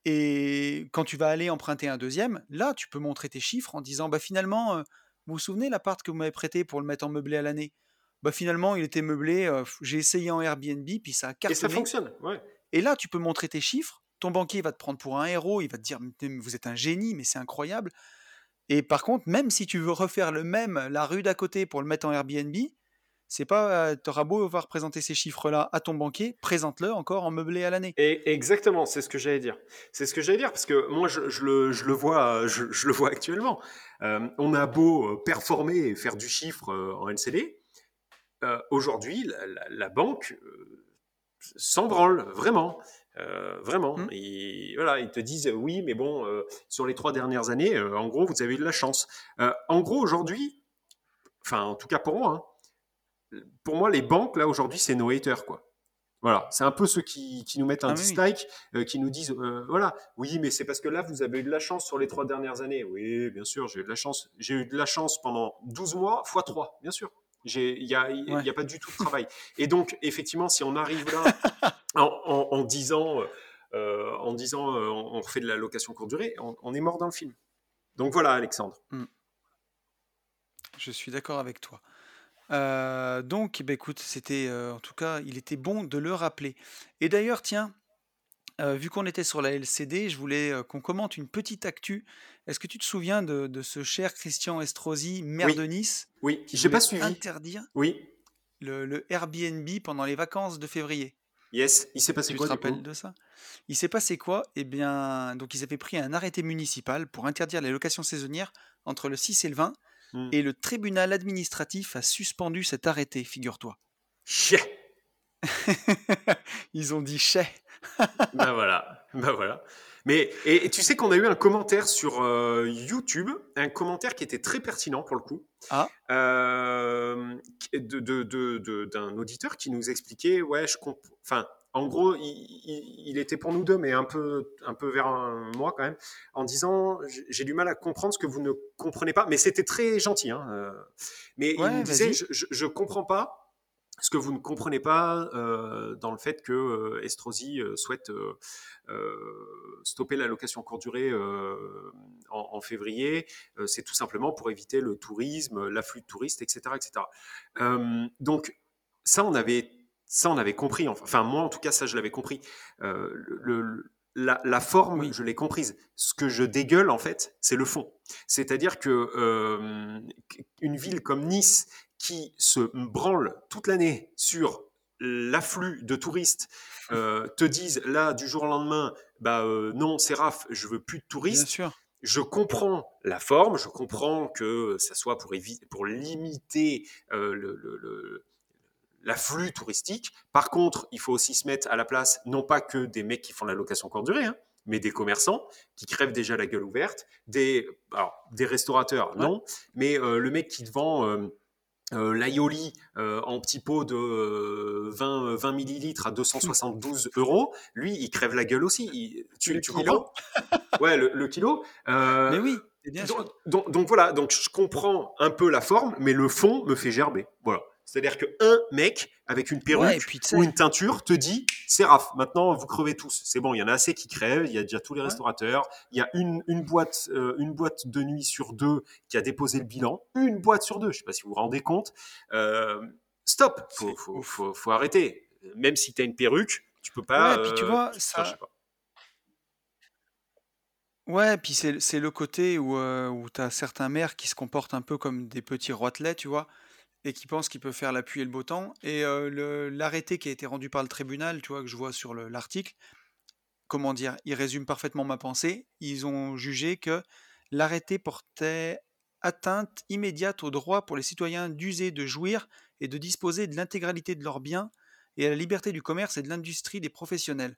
Et quand tu vas aller emprunter un deuxième, là, tu peux montrer tes chiffres en disant bah finalement, vous vous souvenez l'appart que vous m'avez prêté pour le mettre en meublé à l'année? Bah finalement, il était meublé, j'ai essayé en Airbnb, puis ça a cartonné. Et ça fonctionne, ouais. Et là, tu peux montrer tes chiffres. Ton banquier va te prendre pour un héros, il va te dire vous êtes un génie, mais c'est incroyable. Et par contre, même si tu veux refaire le même, la rue d'à côté pour le mettre en Airbnb, c'est pas, euh, t'auras beau avoir présenté ces chiffres-là à ton banquier, présente-le encore en meublé à l'année. Et exactement, c'est ce que j'allais dire. C'est ce que j'allais dire parce que moi, je, le, je le, vois, je, le vois actuellement. Euh, on a beau euh, performer et faire du chiffre en LCD, aujourd'hui, la, la, banque s'en branle vraiment. Euh, vraiment. Mmh. voilà, ils te disent oui, mais bon, euh, sur les trois dernières années, euh, en gros, vous avez eu de la chance. en gros, aujourd'hui, enfin, en tout cas pour moi, hein, pour moi, les banques, là, aujourd'hui, c'est nos haters, quoi. Voilà, c'est un peu ceux qui, qui nous mettent un ah dislike, euh, qui nous disent euh, voilà, oui, mais c'est parce que là, vous avez eu de la chance sur les trois dernières années. Oui, bien sûr, j'ai eu de la chance. J'ai eu de la chance pendant 12 mois, fois 3, bien sûr. Il n'y a, y a pas du tout de travail. Et donc, effectivement, si on arrive là en, en, disant, euh, en disant on refait de la location courte durée, on, est mort dans le film. Donc voilà, Alexandre. Hmm. Je suis d'accord avec toi. Euh, donc, bah, écoute, c'était euh, en tout cas, il était bon de le rappeler. Et d'ailleurs, tiens, euh, vu qu'on était sur la LCD, je voulais qu'on commente une petite actu. Est-ce que tu te souviens de, ce cher Christian Estrosi, maire de Nice, Oui, qui j'ai pas suivi. interdire Oui, le, Airbnb pendant les vacances de février? Yes, il s'est passé Tu quoi te rappelles de ça? Il s'est passé quoi? Eh bien, donc ils avaient pris un arrêté municipal pour interdire les locations saisonnières entre le 6 et le 20 Mmh. Et le tribunal administratif a suspendu cet arrêté, figure-toi. Chais Ils ont dit chais Ben voilà, ben voilà. Mais et, tu sais qu'on a eu un commentaire sur euh, YouTube, un commentaire qui était très pertinent pour le coup, ah. euh, d'un de, de, auditeur qui nous expliquait, ouais, je enfin, en gros, il, était pour nous deux, mais un peu, un peu vers moi quand même, en disant j'ai du mal à comprendre ce que vous ne comprenez pas. Mais c'était très gentil. Hein, euh. mais il me disait je ne comprends pas ce que vous ne comprenez pas euh, dans le fait que euh, Estrosi souhaite stopper la location courte durée en, en, février. C'est tout simplement pour éviter le tourisme, l'afflux de touristes, etc. etc. donc, ça, on avait ça, on avait compris. Enfin, moi, en tout cas, ça, je l'avais compris. Euh, le, la, forme, je l'ai comprise. Ce que je dégueule, en fait, c'est le fond. C'est-à-dire que euh, une ville comme Nice, qui se branle toute l'année sur l'afflux de touristes, euh, te disent là, du jour au lendemain, bah non, Séraph, je veux plus de touristes. Bien sûr. Je comprends la forme, je comprends que ça soit pour, pour limiter le l'afflux touristique. Par contre, il faut aussi se mettre à la place, non pas que des mecs qui font la location courte durée, hein, mais des commerçants qui crèvent déjà la gueule ouverte, des, des restaurateurs, non, mais euh, le mec qui te vend euh, euh l'aioli euh, en petit pot de 20, 20 millilitres à 272 euros, lui, il crève la gueule aussi. tu, le kilo. Ouais, le, kilo. mais oui. Bien donc, donc, voilà, donc je comprends un peu la forme, mais le fond me fait gerber. Voilà. C'est-à-dire qu'un mec avec une perruque ou une teinture te dit c'est raf, maintenant vous crevez tous. C'est bon, il y en a assez qui crèvent, il y a déjà tous les restaurateurs, il y a une, une boîte, euh, une boîte de nuit sur deux qui a déposé le bilan, une boîte sur deux, je ne sais pas si vous vous rendez compte. Euh, stop, faut, faut, faut, faut, arrêter. Même si tu as une perruque, tu peux pas. Ouais, puis tu euh, vois, ça. Ouais, puis c'est le côté où, où tu as certains maires qui se comportent un peu comme des petits roitelets, tu vois et qui pense qu'il peut faire l'appui et le beau temps. Et l'arrêté qui a été rendu par le tribunal, tu vois, que je vois sur l'article, comment dire, il résume parfaitement ma pensée. Ils ont jugé que l'arrêté portait atteinte immédiate au droit pour les citoyens d'user, de jouir et de disposer de l'intégralité de leurs biens et à la liberté du commerce et de l'industrie des professionnels.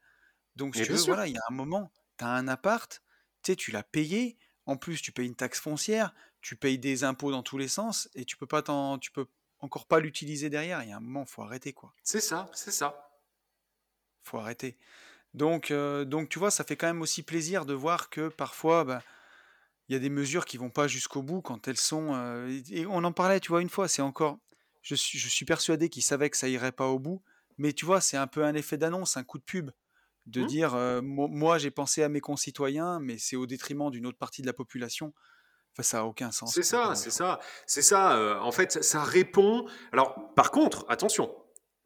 Donc, si tu veux, voilà, il y a un moment, tu as un appart, tu sais, tu l'as payé, en plus, tu payes une taxe foncière, tu payes des impôts dans tous les sens, et tu peux pas tu peux encore pas l'utiliser derrière. Il y a un moment, faut arrêter quoi. C'est ça, c'est ça. Faut arrêter. Donc, euh, donc tu vois, ça fait quand même aussi plaisir de voir que parfois, bah, il y a des mesures qui vont pas jusqu'au bout quand elles sont. Euh, et on en parlait, tu vois, une fois. C'est encore. Je suis, je suis persuadé qu'ils savaient que ça irait pas au bout, mais tu vois, c'est un peu un effet d'annonce, un coup de pub, de mmh. dire, euh, moi j'ai pensé à mes concitoyens, mais c'est au détriment d'une autre partie de la population ça n'a aucun sens. C'est ça, c'est ça, c'est ça. Euh, en fait, ça répond. Alors, par contre, attention,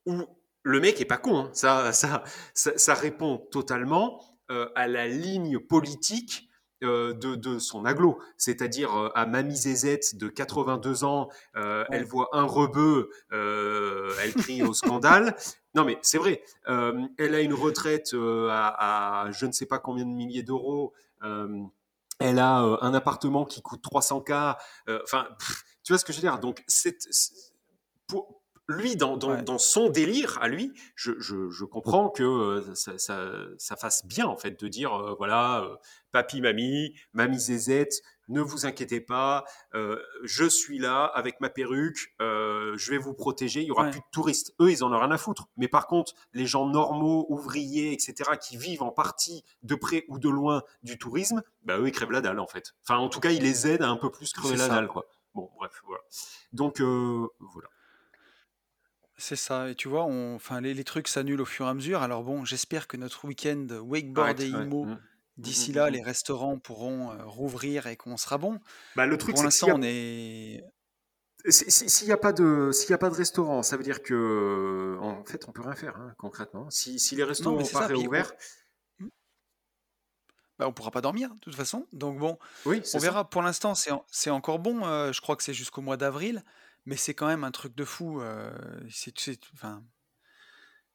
où le mec est pas con. Hein. Ça, ça, ça, répond totalement euh, à la ligne politique euh, de, de, son aglo, c'est-à-dire à Mamie Zézette de 82 ans, elle voit un rebeu, elle crie au scandale. Non mais c'est vrai, elle a une retraite à, à, je ne sais pas combien de milliers d'euros elle a euh, un appartement qui coûte 300K. Euh, enfin, tu vois ce que je veux dire? Donc, lui, dans, dans, son délire à lui, je, je, je comprends que euh, ça, ça, ça, fasse bien, en fait, de dire, euh, voilà, euh, papy, mamie, mamie zézette, ne vous inquiétez pas, je suis là avec ma perruque, je vais vous protéger, il y aura plus de touristes. Eux, ils en ont rien à foutre. Mais par contre, les gens normaux, ouvriers, etc., qui vivent en partie de près ou de loin du tourisme, bah, eux, ils crèvent la dalle, en fait. Enfin, en tout cas, ils les aident à un peu plus crever la dalle, quoi. Bon, bref, voilà. Donc, voilà. C'est ça, et tu vois, on, enfin, les, les trucs s'annulent au fur et à mesure. Alors bon, j'espère que notre week-end wakeboard et IMO, mmh. Mmh, d'ici mmh, là, les restaurants pourront euh, rouvrir et qu'on sera bon. Bah, le truc, Pour c'est l'instant, on est. S'il n'y a pas de, y a pas de restaurant, ça veut dire que, en fait, on peut rien faire hein, concrètement. Si, si les restaurants Non, n'ont pas réouvert, on... Bah, on pourra pas dormir de toute façon. Donc bon, oui, on verra. Pour l'instant, c'est, c'est encore bon. euh, je crois que c'est jusqu'au mois d'avril. Mais c'est quand même un truc de fou. Euh, c'est, enfin,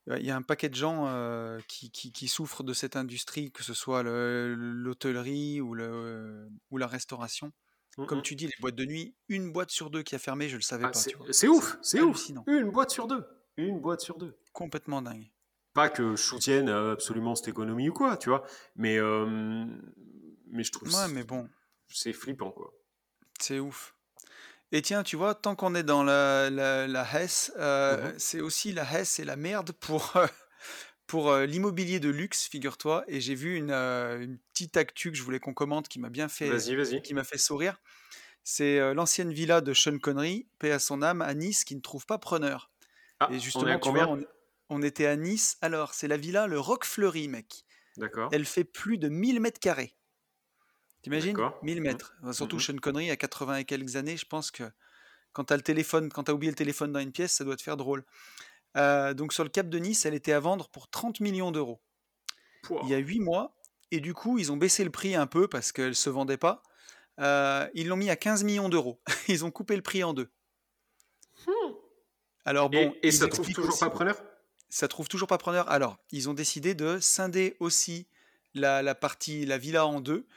il y a un paquet de gens euh, qui, qui, qui, souffrent de cette industrie, que ce soit l'hôtellerie ou, le, ou la restauration. Mmh Comme tu dis, les boîtes de nuit, une boîte sur deux qui a fermé, je le savais ah, pas. C'est ouf, c'est ouf. Une boîte sur deux. Une boîte sur deux. Complètement dingue. Pas que je soutienne absolument cette économie ou quoi, tu vois. Mais, euh, mais je trouve ouais, mais bon. c'est flippant, quoi. C'est ouf. Et tiens, tu vois, tant qu'on est dans la, la, la Hesse, euh, mmh c'est aussi la Hesse et la merde pour, euh, pour euh, l'immobilier de luxe, figure-toi. Et j'ai vu une, une, petite actu que je voulais qu'on commente qui m'a bien fait, vas -y, vas -y. qui m'a fait sourire. C'est l'ancienne villa de Sean Connery, paix à son âme, à Nice, qui ne trouve pas preneur. Ah, et justement, on, tu vois, on, on, était à Nice. Alors, c'est la villa Le Roc Fleury, mec. D'accord. Elle fait plus de 1000 mètres carrés. T'imagines? 1000 mmh. mètres. Surtout mmh Sean Connery, à 80 et quelques années, je pense que quand tu as le téléphone, quand oublié le téléphone dans une pièce, ça doit te faire drôle. Euh, donc sur le Cap de Nice, elle était à vendre pour 30 millions d'euros. Il y a 8 mois, et du coup, ils ont baissé le prix un peu parce qu'elle ne se vendait pas. Euh, ils l'ont mis à 15 millions d'euros. ils ont coupé le prix en deux. Mmh. Alors bon, et, et ça trouve toujours aussi, pas preneur? Ça trouve toujours pas preneur. Alors, ils ont décidé de scinder aussi la, la partie, la villa en deux.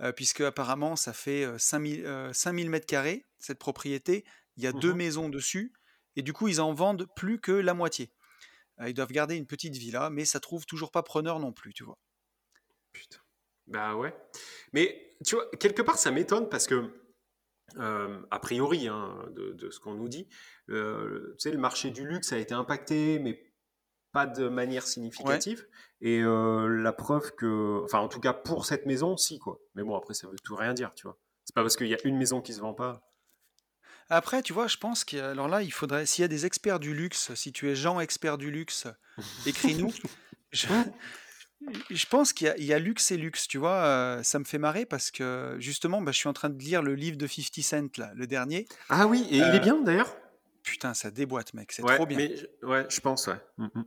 Euh, puisque apparemment ça fait 5000, euh, 5000 euh, mètres carrés, cette propriété, il y a deux mmh maisons dessus, et du coup ils en vendent plus que la moitié. ils doivent garder une petite villa, mais ça trouve toujours pas preneur non plus, tu vois. Putain. Bah ouais. Mais tu vois, quelque part ça m'étonne parce que, a priori, hein, de, de, ce qu'on nous dit, tu sais, le marché du luxe a été impacté, mais pas de manière significative. Et euh, la preuve que, enfin, en tout cas pour cette maison, si quoi. Mais bon, après, ça veut tout rien dire, tu vois. C'est pas parce qu'il y a une maison qui se vend pas. Après, tu vois, je pense qu'il alors là, il faudrait, s'il y a des experts du luxe, si tu es Jean expert du luxe, écris-nous. je, je, pense qu'il y, y, a luxe et luxe, tu vois. Euh, ça me fait marrer parce que justement, bah, je suis en train de lire le livre de 50 Cent, là, le dernier. Ah oui, et il est euh, bien d'ailleurs. Putain, ça déboîte, mec, c'est ouais, trop bien. Mais, ouais, je pense, ouais. Mm -hmm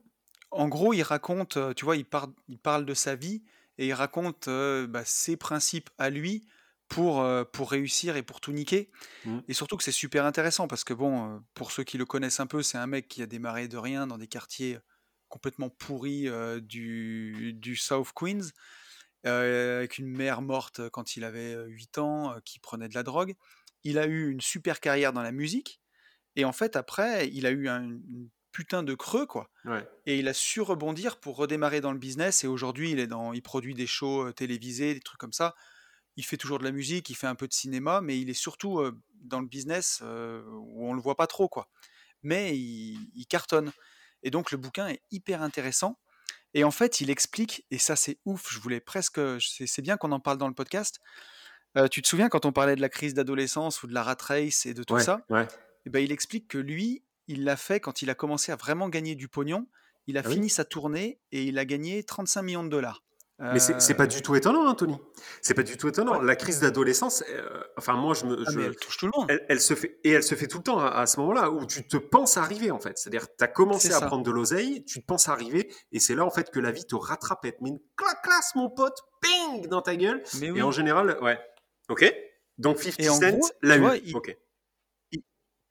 en gros, il raconte, euh, tu vois, il, par, il parle de sa vie et il raconte euh, bah, ses principes à lui pour, euh, pour réussir et pour tout niquer. Mmh. Et surtout que c'est super intéressant parce que, bon, pour ceux qui le connaissent un peu, c'est un mec qui a démarré de rien dans des quartiers complètement pourris du, du South Queens, avec une mère morte quand il avait 8 ans, qui prenait de la drogue. Il a eu une super carrière dans la musique. Et en fait, après, il a eu un, une putain de creux, quoi. Et il a su rebondir pour redémarrer dans le business. Et aujourd'hui, il est dans, il produit des shows télévisés, des trucs comme ça. Il fait toujours de la musique, il fait un peu de cinéma, mais il est surtout dans le business où on le voit pas trop, quoi. Mais il, cartonne. Et donc le bouquin est hyper intéressant. Et en fait, il explique, et ça c'est ouf. Je voulais presque, c'est bien qu'on en parle dans le podcast. tu te souviens quand on parlait de la crise d'adolescence ou de la rat race et de tout ça? ouais. Et ben, il explique que lui, il l'a fait quand il a commencé à vraiment gagner du pognon. Il a ah fini sa tournée et il a gagné 35 millions de dollars. Mais c'est pas du tout étonnant. Hein, c'est pas du tout étonnant. Ouais. La crise d'adolescence, euh, enfin moi je me, ah, elle touche tout le monde. Elle, elle, se fait et elle se fait tout le temps à, à ce moment-là où tu te penses arriver en fait. C'est-à-dire tu as commencé à prendre de l'oseille, tu te penses arriver et c'est là en fait que la vie te rattrape, et te met une classe mon pote, ping dans ta gueule. Mais oui. Et en général, ouais. Ok. Donc 50 Cent l'a eu. Il, ok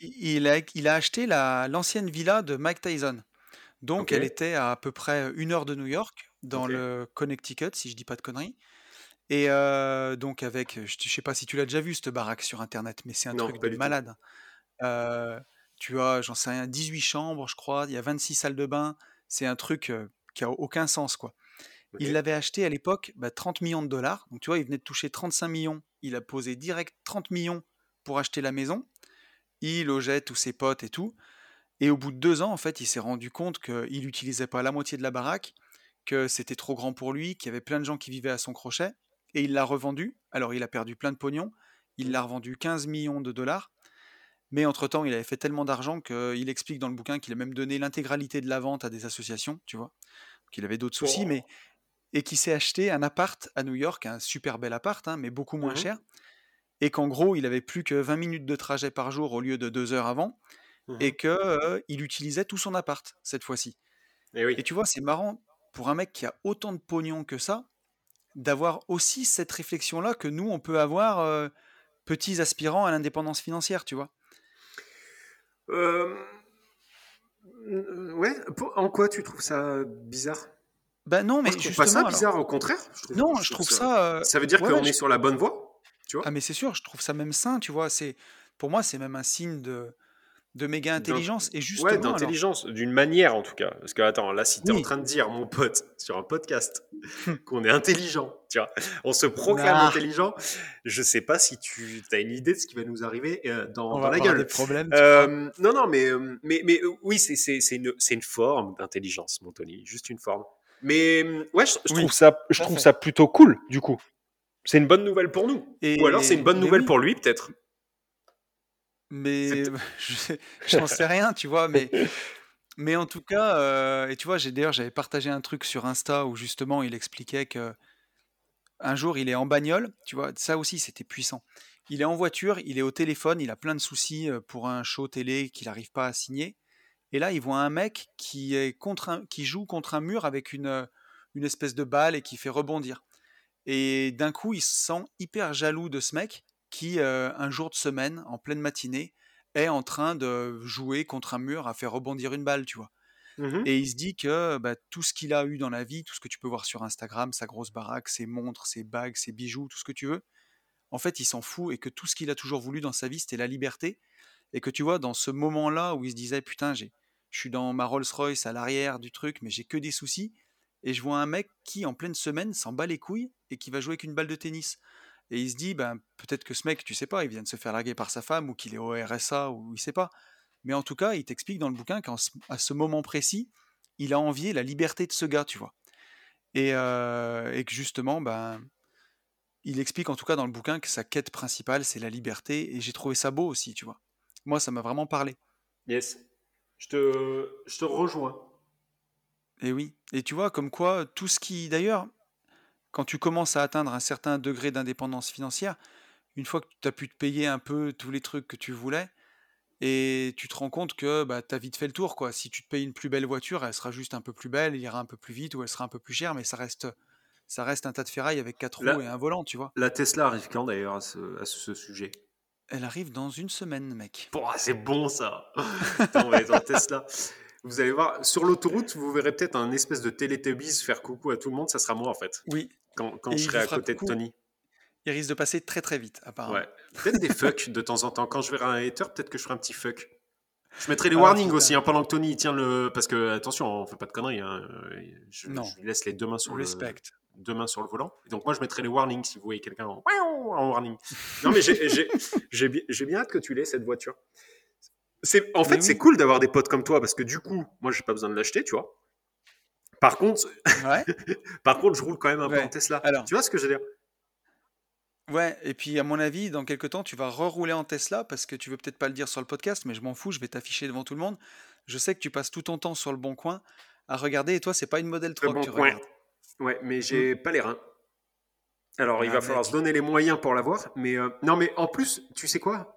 il a, il a acheté l'ancienne villa de Mike Tyson. Donc, elle était à à peu près une heure de New York, dans le Connecticut, si je dis pas de conneries. Et euh, donc, avec, je, je sais pas si tu l'as déjà vu, cette baraque sur Internet, mais c'est un non, truc de malade. Euh, tu as, j'en sais rien, 18 chambres, je crois, il y a 26 salles de bain. C'est un truc qui a aucun sens, quoi. Il l'avait acheté à l'époque 30 bah, millions de dollars. Donc tu vois, il venait de toucher 35 millions. Il a posé direct 30 millions pour acheter la maison. Il logeait tous ses potes et tout. Et au bout de deux ans, en fait, il s'est rendu compte qu'il n'utilisait pas la moitié de la baraque, que c'était trop grand pour lui, qu'il y avait plein de gens qui vivaient à son crochet. Et il l'a revendu. Alors il a perdu plein de pognon. Il l'a revendu 15 millions de dollars. Mais entre-temps, il avait fait tellement d'argent qu'il explique dans le bouquin qu'il a même donné l'intégralité de la vente à des associations, tu vois. Qu'il avait d'autres soucis, mais et qui s'est acheté un appart à New York, un super bel appart, hein, mais beaucoup moins mmh cher, et qu'en gros, il avait plus que 20 minutes de trajet par jour au lieu de deux heures avant, mmh et qu'il il utilisait tout son appart cette fois-ci. Et, et, tu vois, c'est marrant pour un mec qui a autant de pognon que ça, d'avoir aussi cette réflexion-là que nous, on peut avoir petits aspirants à l'indépendance financière, tu vois. Euh... Ouais, en quoi tu trouves ça bizarre? Bah non, mais je trouve pas ça bizarre, au contraire. non, je trouve ça. Euh, ça veut dire qu'on est sur la bonne voie, tu vois? Ah mais c'est sûr, je trouve ça même sain, tu vois. C'est pour moi, c'est même un signe de de méga intelligence et justement. Ouais, d'intelligence, d'une manière en tout cas. Parce que attends, là, si tu es en train de dire, mon pote, sur un podcast, qu'on est intelligent, tu vois, on se proclame intelligent, je sais pas si tu as une idée de ce qui va nous arriver euh, dans, dans la gueule. Des problèmes. Euh, non, non, mais mais mais oui, c'est une c'est une forme d'intelligence, mon Tony, juste une forme. Mais ouais, je, trouve ça, je trouve ça plutôt cool, du coup. C'est une bonne nouvelle pour nous. Ou alors c'est une bonne nouvelle pour lui, peut-être. Mais je n'en sais rien, tu vois. Mais, mais en tout cas, euh, et tu vois, d'ailleurs j'avais partagé un truc sur Insta où justement il expliquait que un jour il est en bagnole, tu vois, ça aussi c'était puissant. Il est en voiture, il est au téléphone, il a plein de soucis euh, pour un show télé qu'il n'arrive pas à signer. Et là, il voit un mec qui, est contre qui joue contre un mur avec une, euh, une espèce de balle et qui fait rebondir. Et d'un coup, il se sent hyper jaloux de ce mec qui, euh, un jour de semaine, en pleine matinée, est en train de jouer contre un mur à faire rebondir une balle, tu vois? Mmh et il se dit que bah, tout ce qu'il a eu dans la vie, tout ce que tu peux voir sur Instagram, sa grosse baraque, ses montres, ses bagues, ses bijoux, tout ce que tu veux, en fait, il s'en fout et que tout ce qu'il a toujours voulu dans sa vie, c'était la liberté. Et que tu vois, dans ce moment-là où il se disait, putain, je suis dans ma Rolls-Royce à l'arrière du truc, mais j'ai que des soucis. Et je vois un mec qui, en pleine semaine, s'en bat les couilles et qui va jouer avec une balle de tennis. Et il se dit, ben, peut-être que ce mec, tu sais pas, il vient de se faire larguer par sa femme ou qu'il est au RSA ou il sait pas. Mais en tout cas, il t'explique dans le bouquin qu'à ce moment précis, il a envié la liberté de ce gars, tu vois. Et, euh, et que justement, ben, il explique en tout cas dans le bouquin que sa quête principale, c'est la liberté. Et j'ai trouvé ça beau aussi, tu vois. Moi, ça m'a vraiment parlé. Yes. Je te, je te rejoins. Et oui. Et tu vois, comme quoi, tout ce qui. D'ailleurs, quand tu commences à atteindre un certain degré d'indépendance financière, une fois que tu as pu te payer un peu tous les trucs que tu voulais, et tu te rends compte que bah, tu as vite fait le tour. Quoi. Si tu te payes une plus belle voiture, elle sera juste un peu plus belle, elle ira un peu plus vite, ou elle sera un peu plus chère, mais ça reste, ça reste un tas de ferraille avec quatre roues et un volant, tu vois. La Tesla arrive quand d'ailleurs à ce, à ce sujet? Elle arrive dans une semaine, mec. c'est bon ça. on va être en Tesla. Vous allez voir, sur l'autoroute, vous verrez peut-être un espèce de Teletubbies faire coucou à tout le monde. Ça sera moi en fait. Oui. Quand, quand je serai à côté de Tony. Il risque de passer très très vite, apparemment. Ouais. Peut-être des fucks de temps en temps. Quand je verrai un hater, peut-être que je ferai un petit fuck. Je mettrai les ah, warnings aussi hein, pendant que Tony tient le. Parce que, attention, on fait pas de conneries. Hein. Je, non. je lui laisse les deux mains sur Respect. le deux mains sur le volant. donc moi, je mettrai les warnings si vous voyez quelqu'un en, warning. Non, mais j'ai bien hâte que tu l'aies, cette voiture. En fait, c'est cool d'avoir des potes comme toi parce que du coup, moi, j'ai pas besoin de l'acheter, tu vois. Par contre, par contre, je roule quand même un peu en Tesla. Alors, tu vois ce que je veux dire? Ouais, et puis à mon avis, dans quelques temps, tu vas rerouler en Tesla parce que tu veux peut-être pas le dire sur le podcast, mais je m'en fous, je vais t'afficher devant tout le monde. Je sais que tu passes tout ton temps sur le bon coin à regarder, et toi, c'est pas une modèle 3 que tu regardes. Ouais, mais j'ai mmh. pas les reins. Alors, il va falloir se donner les moyens pour l'avoir. Mais euh, non, mais en plus, tu sais quoi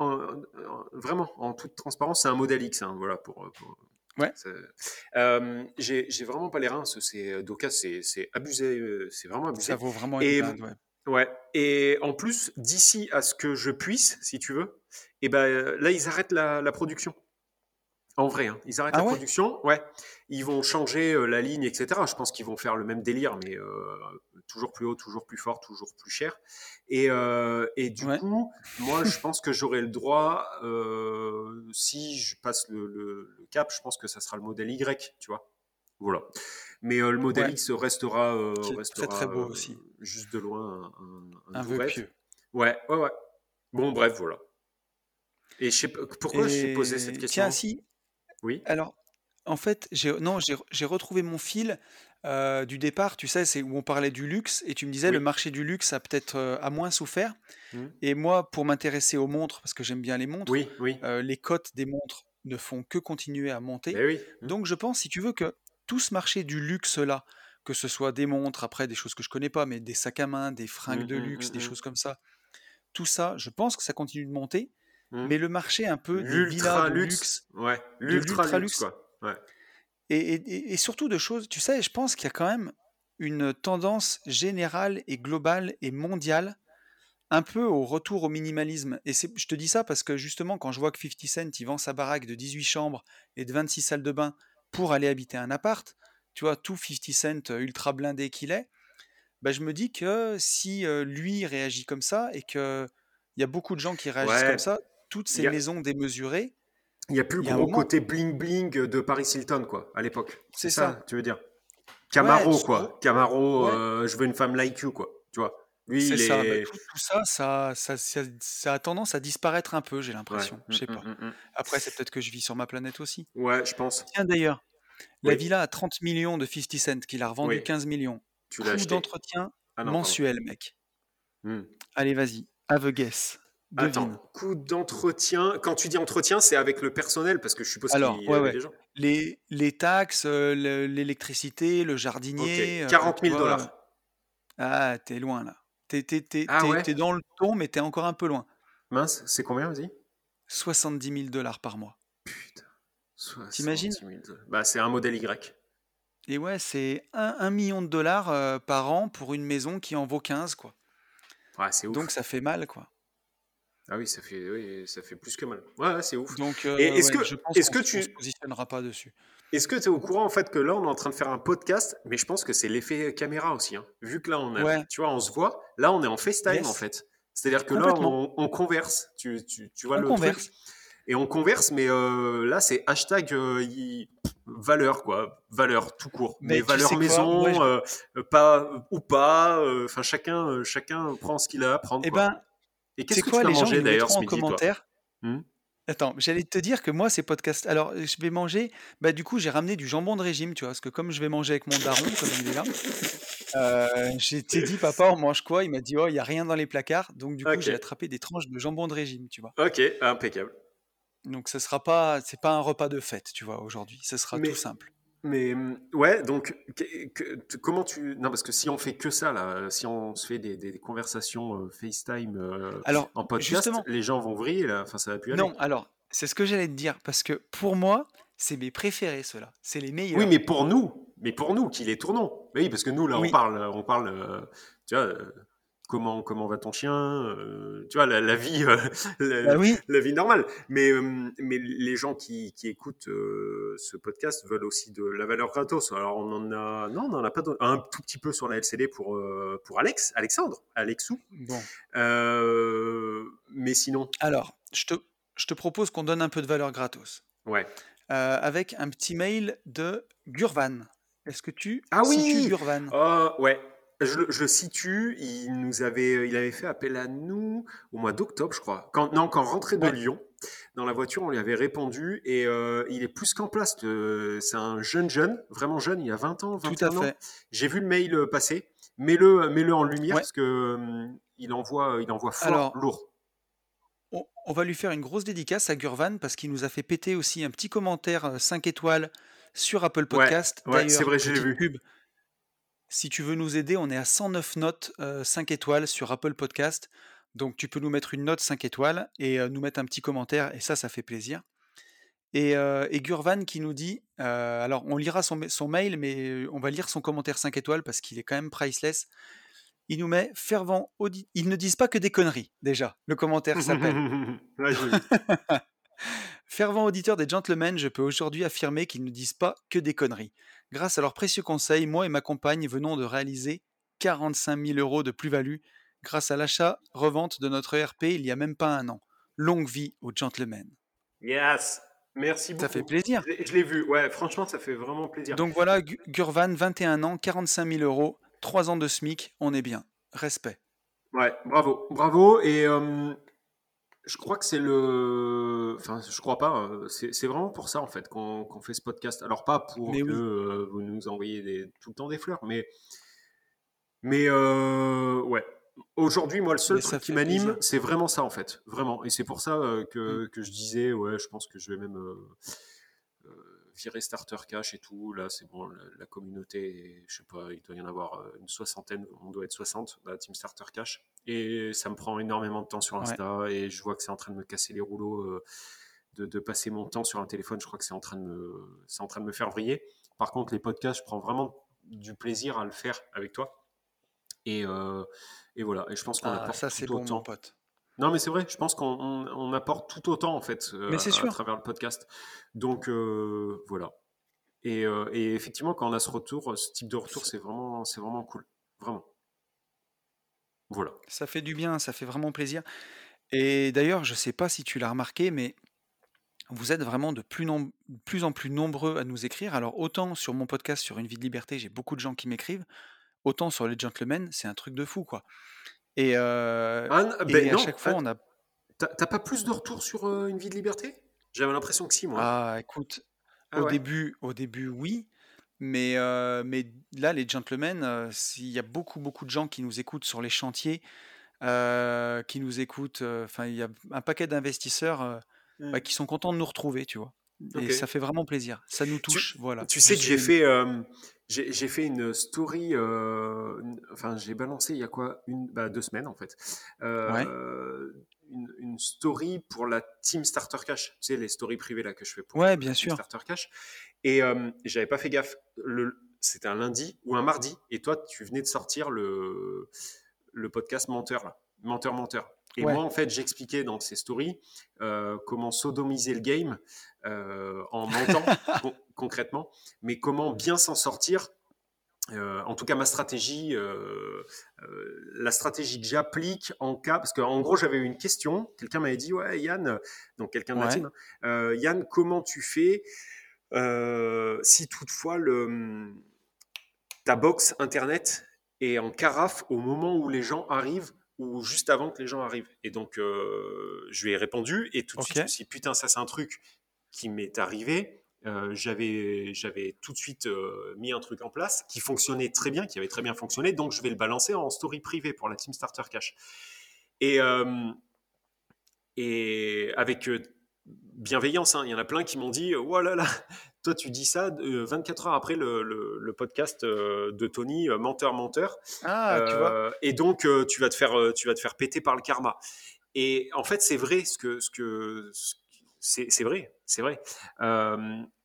Vraiment, en toute transparence, c'est un modèle X. Hein, voilà, pour, ouais. Euh, j'ai vraiment pas les reins. C'est Doka, c'est abusé. Euh, c'est vraiment abusé. Ça vaut vraiment et, une ouais. ouais. Et en plus, d'ici à ce que je puisse, si tu veux, et eh ben là, ils arrêtent la, la production. En vrai, hein. ils arrêtent Ah la ouais production. Ouais, ils vont changer euh, la ligne, etc. Je pense qu'ils vont faire le même délire, mais euh, toujours plus haut, toujours plus fort, toujours plus cher. Et, euh, et du Ouais. coup, moi, je pense que j'aurai le droit, euh, si je passe le, le- le cap, je pense que ça sera le modèle Y, tu vois. Voilà. Mais euh, le modèle Ouais. X restera, euh, Qui est très, restera très beau euh, aussi. juste de loin un, un, un Un vœu pieux. Ouais, ouais, ouais. Bon, bref, voilà. Et je sais pourquoi je t'ai posé cette Et question tiens, si, Oui. alors, en fait, j'ai non, j'ai j'ai retrouvé mon fil euh, du départ, tu sais, c'est où on parlait du luxe, et tu me disais le Oui. marché du luxe a peut-être euh, a moins souffert. Hmm. Et moi, pour m'intéresser aux montres, parce que j'aime bien les montres, Oui, oui. euh, les cotes des montres ne font que continuer à monter. Ben oui. Hmm. Donc je pense, si tu veux, que tout ce marché du luxe-là, que ce soit des montres, après des choses que je connais pas, mais des sacs à main, des fringues Hmm, de luxe, des choses comme ça, tout ça, je pense que ça continue de monter. Hmm. Mais le marché un peu L'ultra luxe. Ouais, l'ultra luxe, quoi. Ouais. et, et- et surtout de choses, tu sais, je pense qu'il y a quand même une tendance générale et globale et mondiale un peu au retour au minimalisme. Et je te dis ça parce que justement, quand je vois que 50 Cent, il vend sa baraque de 18 chambres et de 26 salles de bain pour aller habiter un appart, tu vois, tout 50 Cent euh, ultra blindé qu'il est, bah, je me dis que si euh, lui réagit comme ça et qu'il y a beaucoup de gens qui réagissent comme ça, toutes ces a, maisons démesurées, il y a plus le gros côté bling bling de Paris Hilton, quoi, à l'époque. C'est ça, ça. tu veux dire Camaro, quoi. Camaro, ouais, euh, je veux une femme like you, quoi. Tu vois Lui, il ça. Bah, est. tout, tout ça, ça, ça, ça, ça a tendance à disparaître un peu, j'ai Ouais. l'impression. Je sais mm, pas. mm, mm. Après, c'est peut-être que je vis sur ma planète aussi. Ouais, je pense. Tiens d'ailleurs, la villa à 30 millions de 50 Cent qu'il a revendu oui. 15 millions. Tu l'as d'entretien Ah pardon. mensuel, mec. Hmm. Allez, vas-y. Have a guess. Devine. Attends, coût d'entretien. Quand tu dis entretien, c'est avec le personnel, parce que je suppose Alors, qu'il y ouais, avait ouais. des gens. Les, les taxes, euh, le- l'électricité, le jardinier, euh, 40 tu 000 vois. dollars. Ah, t'es loin là. T'es, t'es- t'es- Ah t'es- ouais? t'es dans le ton, mais t'es encore un peu loin. Mince, c'est combien, vas-y? 70 000 dollars par mois. Putain, T'imagines? 70 000 dollars. Bah, c'est un modèle Y. Et ouais, c'est 1, million de dollars euh, par an pour une maison qui en vaut 15, quoi. Ouais, c'est ouf. Donc ça fait mal, quoi. Ah oui, ça fait, oui, ça fait plus que mal. Ouais, c'est ouf. Donc euh, est-ce ouais, que, je pense est-ce qu'on que s- on se tu, positionnera pas dessus. est-ce que tu es au courant en fait que là on est en train de faire un podcast, mais je pense que c'est l'effet caméra aussi. hein. Vu que là on a, Ouais, tu vois, on se voit. Là on est en FaceTime en fait. C'est-à-dire que là on, on converse. Tu, tu, tu vois On le truc. converse. Et on converse, mais euh, là c'est hashtag euh, y- valeur quoi, valeur tout court. Mais Mais tu valeur maison, je... euh, euh, pas ou pas. euh, Enfin chacun, euh, chacun prend ce qu'il a à prendre eh ben, Et tu qu'est-ce que tu quoi, vas les nous d'ailleurs mettront ce en midi toi? commentaire? Hmm? Attends, j'allais te dire que moi, ces podcasts. Alors, je vais manger. Bah, du coup, j'ai ramené du jambon de régime, tu vois, parce que comme je vais manger avec mon daron, comme il est là, euh, j'ai t'ai dit, papa, on mange quoi? Il m'a dit, oh, il y a rien dans les placards. Donc, du coup, j'ai attrapé des tranches de jambon de régime, tu vois. ok, impeccable. Donc, ce sera pas, c'est pas un repas de fête, tu vois, aujourd'hui. Ce sera tout simple. Mais hum, ouais, donc que- que- t- comment tu non parce que si on fait que ça là, si on se fait des, des conversations euh, FaceTime euh, Alors, en podcast, justement, les gens vont vriller là. Enfin, ça va plus aller. non, alors, c'est ce que j'allais te dire, parce que pour moi, c'est mes préférés, ceux-là. C'est les Oui, meilleurs. mais pour nous, mais pour nous qui les tournons. Oui, parce que nous là, on Oui, parle, on parle, euh, tu vois, comment comment va ton chien, euh, tu vois, la, la vie, euh, la, bah oui, la vie normale. Mais hum, mais les gens qui, qui écoutent euh, ce podcast veulent aussi de la valeur gratos. Alors on en a, non, on en a pas un tout petit peu sur la LCD pour euh, pour Alex, Alexandre, Alexou. bon. Euh, mais sinon, Alors, je te, je te propose qu'on donne un peu de valeur gratos. ouais. euh, avec un petit mail de Gurvan. Est-ce que tu Ah oui, Gurvan? Oh, ouais. Je, le- je le situe. Il nous avait, il avait fait appel à nous au mois d'octobre, je crois. Quand, non, quand on rentrait de Ouais, Lyon, dans la voiture, on lui avait répondu et euh, il est plus qu'en place. le- C'est un jeune jeune, vraiment jeune. Il a 20 ans, tout à 21 ans. fait. J'ai vu le mail euh, passer. Mets-le, mets-le en lumière Ouais. parce que hum, il envoie, il envoie fort, Alors, lourd. on, va lui faire une grosse dédicace à Gurvan parce qu'il nous a fait péter aussi un petit commentaire euh, 5 étoiles sur Apple Podcast. ouais, c'est vrai, petite vu. pub. Si tu veux nous aider, on est à 109 notes euh, 5 étoiles sur Apple Podcast. Donc tu peux nous mettre une note 5 étoiles et euh, nous mettre un petit commentaire et ça, ça fait plaisir. Et, euh, et Gurvan qui nous dit, euh, alors on lira son, ma- son mail, mais on va lire son commentaire 5 étoiles parce qu'il est quand même priceless. Il nous met fervent audi- Ils ne disent pas que des conneries, déjà. Le commentaire s'appelle. Fervent auditeur des gentlemen, je peux aujourd'hui affirmer qu'ils ne disent pas que des conneries. Grâce à leurs précieux conseils, moi et ma compagne venons de réaliser 45 000 euros de plus-value grâce à l'achat-revente de notre ERP il y a même pas un an. Longue vie aux gentlemen. Yes, merci beaucoup. Ça fait plaisir. Je l'ai vu, ouais, franchement, ça fait vraiment plaisir. Donc voilà, Gurvan, 21 ans, 45 000 euros, 3 ans de SMIC, on est bien. Respect. Ouais, bravo, bravo. Et euh, je crois que c'est le. Enfin, je crois pas. Hein, c'est vraiment pour ça, en fait, qu'on fait ce podcast. Alors, pas pour que euh, vous nous envoyez tout le temps des fleurs, mais. Mais, euh, ouais. Aujourd'hui, moi, le seul truc qui m'anime, c'est vraiment ça, en fait. Vraiment. Et c'est pour ça que, mm. que, je disais, ouais, je pense que je vais même virer Starter Cash et tout. Là, c'est bon, la, communauté, je sais pas, il doit y en avoir euh, une soixantaine, on doit être 60 dans la team Starter Cash. Et ça me prend énormément de temps sur Insta et je vois que c'est en train de me casser les rouleaux. Euh, de, passer mon temps sur un téléphone, je crois que c'est en train de me, c'est en train de me faire vriller. Par contre, les podcasts, je prends vraiment du plaisir à le faire avec toi. Et, euh, et voilà. Et je pense qu'on ah, ça, c'est bon, mon pote. Non, mais c'est vrai, je pense qu'on apporte tout autant en fait euh, à, travers le podcast. Donc euh, voilà. Euh, et, effectivement, quand on a ce retour, ce type de retour, c'est vraiment, c'est vraiment cool, vraiment. Voilà. Ça fait du bien, ça fait vraiment plaisir. Et d'ailleurs, je ne sais pas si tu l'as remarqué, mais vous êtes vraiment de plus, plus, en plus nombreux à nous écrire. Alors autant sur mon podcast sur Une vie de liberté, j'ai beaucoup de gens qui m'écrivent, autant sur les gentlemen, c'est un truc de fou, quoi. Et, euh, ben à chaque fois, on a. T'as pas plus de retours sur euh, une vie de liberté? J'avais l'impression que si, moi. Ah, écoute, ah au, début, au début, oui. Mais, euh, mais là, les gentlemen, il y a beaucoup, beaucoup de gens qui nous écoutent sur les chantiers, qui nous écoutent. Enfin, il y a un paquet d'investisseurs bah, mmh. qui sont contents de nous retrouver, tu vois. Et ça fait vraiment plaisir. Ça nous touche. Tu, voilà. Tu sais que j'ai fait, j'ai fait une story, euh, enfin j'ai balancé il y a quoi une, bah, Deux semaines en fait. Euh, une, story pour la team Starter Cash. Tu sais, les stories privées là que je fais pour ouais, bien sûr. Starter Cash. Et euh, j'avais pas fait gaffe. C'était un lundi ou un mardi. Et toi, tu venais de sortir le, le podcast Menteur, Menteur, Menteur. Et moi, en fait, j'expliquais dans ces stories euh, comment sodomiser le game euh, en mentant concrètement, mais comment bien s'en sortir. Euh, en tout cas, ma stratégie, la stratégie que j'applique en cas, parce qu'en gros, j'avais eu une question. Quelqu'un m'avait dit, ouais, Yann, donc quelqu'un de team, hein, Yann, comment tu fais si toutefois le, ta box internet est en carafe au moment où les gens arrivent ou juste avant que les gens arrivent? Et donc, euh, je lui ai répondu, et tout de suite, je me suis dit, putain, ça c'est un truc qui m'est arrivé. Euh, j'avais, j'avais tout de suite euh, mis un truc en place qui fonctionnait très bien, qui avait très bien fonctionné, donc je vais le balancer en story privée pour la Team Starter Cash. Et, et avec bienveillance, hein, il y en a plein qui m'ont dit, oh là là, toi, tu dis ça 24 heures après le, podcast euh, de Tony, euh, menteur, menteur. Ah, tu vois. Euh, et donc, tu vas te faire, tu vas te faire péter par le karma. Et en fait, c'est vrai ce que, ce que, c'est vrai, c'est vrai.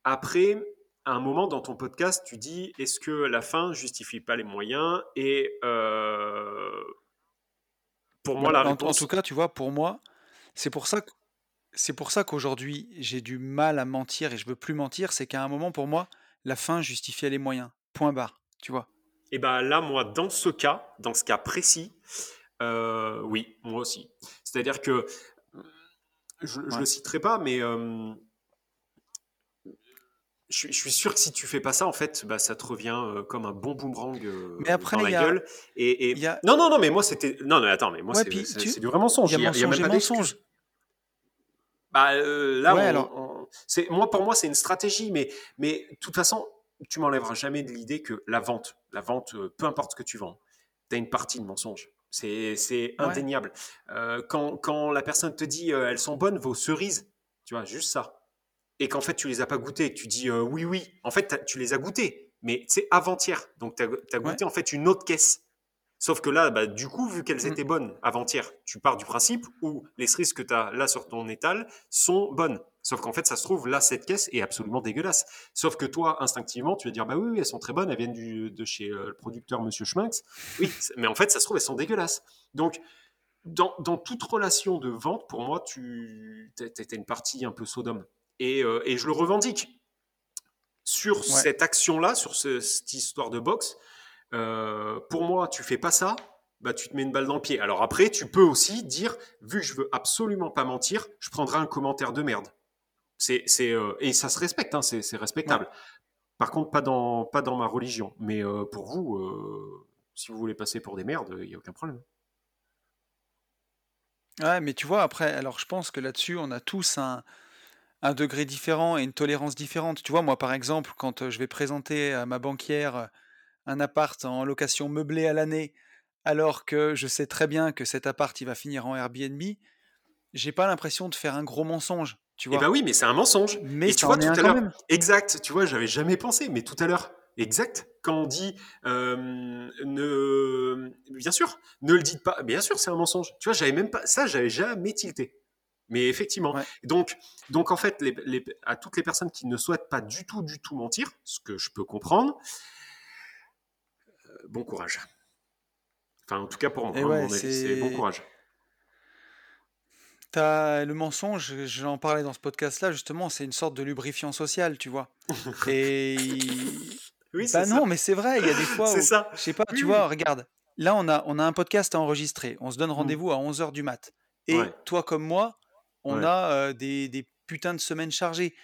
après, à un moment dans ton podcast, tu dis est-ce que la fin justifie pas les moyens Et pour moi, la réponse. En tout cas, tu vois, pour moi, c'est pour ça que c'est pour ça qu'aujourd'hui, j'ai du mal à mentir et je veux plus mentir, c'est qu'à un moment, pour moi, la fin justifiait les moyens. Point barre, tu vois. Et bien là, moi, dans ce cas, dans ce cas précis, euh, oui, moi aussi. C'est-à-dire que, je ne le citerai pas, mais euh, je, suis sûr que si tu fais pas ça, en fait, bah, ça te revient euh, comme un bon boomerang mais après, dans la gueule. Et, Non, non, non, mais moi, c'était... Non, non, attends, mais moi, c'est du vrai mensonge. Il n'y a, a, même pas mensonge. Bah, euh, là, alors... c'est, moi, pour moi, c'est une stratégie, mais, mais de toute façon, tu m'enlèveras jamais de l'idée que la vente, la vente, euh, peu importe ce que tu vends, tu as une partie de mensonge. C'est, c'est indéniable. Euh, quand, quand, la personne te dit elles sont bonnes, vos cerises, tu vois, juste ça. Et qu'en fait, tu les as pas goûtées et que tu dis oui, oui. En fait, tu les as goûtées, mais c'est avant-hier. Donc, tu as, goûté en fait une autre caisse. Sauf que là, bah, du coup, vu qu'elles mmh. étaient bonnes avant-hier, tu pars du principe où les cerises que tu as là sur ton étal sont bonnes. Sauf qu'en fait, ça se trouve, là, cette caisse est absolument dégueulasse. Sauf que toi, instinctivement, tu vas dire, bah oui, elles sont très bonnes, elles viennent du, de chez euh, le producteur Monsieur Schminx. Oui, mais en fait, ça se trouve, elles sont dégueulasses. Donc, dans, toute relation de vente, pour moi, tu as une partie un peu sodome. et, et je le revendique. Sur cette action-là, sur cette histoire de boxe, pour moi, tu fais pas ça, bah, tu te mets une balle dans le pied. Alors après, tu peux aussi dire, vu que je veux absolument pas mentir, je prendrai un commentaire de merde. C'est, c'est, euh, et ça se respecte, hein, c'est, c'est respectable. Par contre, pas dans, pas dans ma religion. Mais euh, pour vous, euh, si vous voulez passer pour des merdes, il n'y a aucun problème. Ouais, mais tu vois, après, alors je pense que là-dessus, on a tous un, un degré différent et une tolérance différente. Tu vois, moi, par exemple, quand je vais présenter à ma banquière un appart en location meublée à l'année, alors que je sais très bien que cet appart, il va finir en Airbnb, j'ai pas l'impression de faire un gros mensonge. Tu vois. Eh ben oui, mais c'est un mensonge. Mais tu vois tout à l'heure, exact. Tu vois, j'avais jamais pensé, mais tout à l'heure, exact. Quand on dit ne, bien sûr, ne le dites pas. Bien sûr, c'est un mensonge. Tu vois, j'avais même pas ça, j'avais jamais tilté. Mais effectivement. Donc, donc en fait, à toutes les personnes qui ne souhaitent pas du tout, du tout mentir, ce que je peux comprendre, euh, bon courage. Enfin, en tout cas pour moi, hein, c'est bon courage. As le mensonge, j'en parlais dans ce podcast-là, justement, c'est une sorte de lubrifiant social, tu vois. Et. oui, bah non, mais c'est vrai, il y a des fois C'est ça. Je sais pas, tu vois, regarde. Là, on a, on a un podcast à enregistrer. On se donne mmh. rendez-vous à 11h du mat. Et toi comme moi, on a euh, des, des, putains de semaines chargées.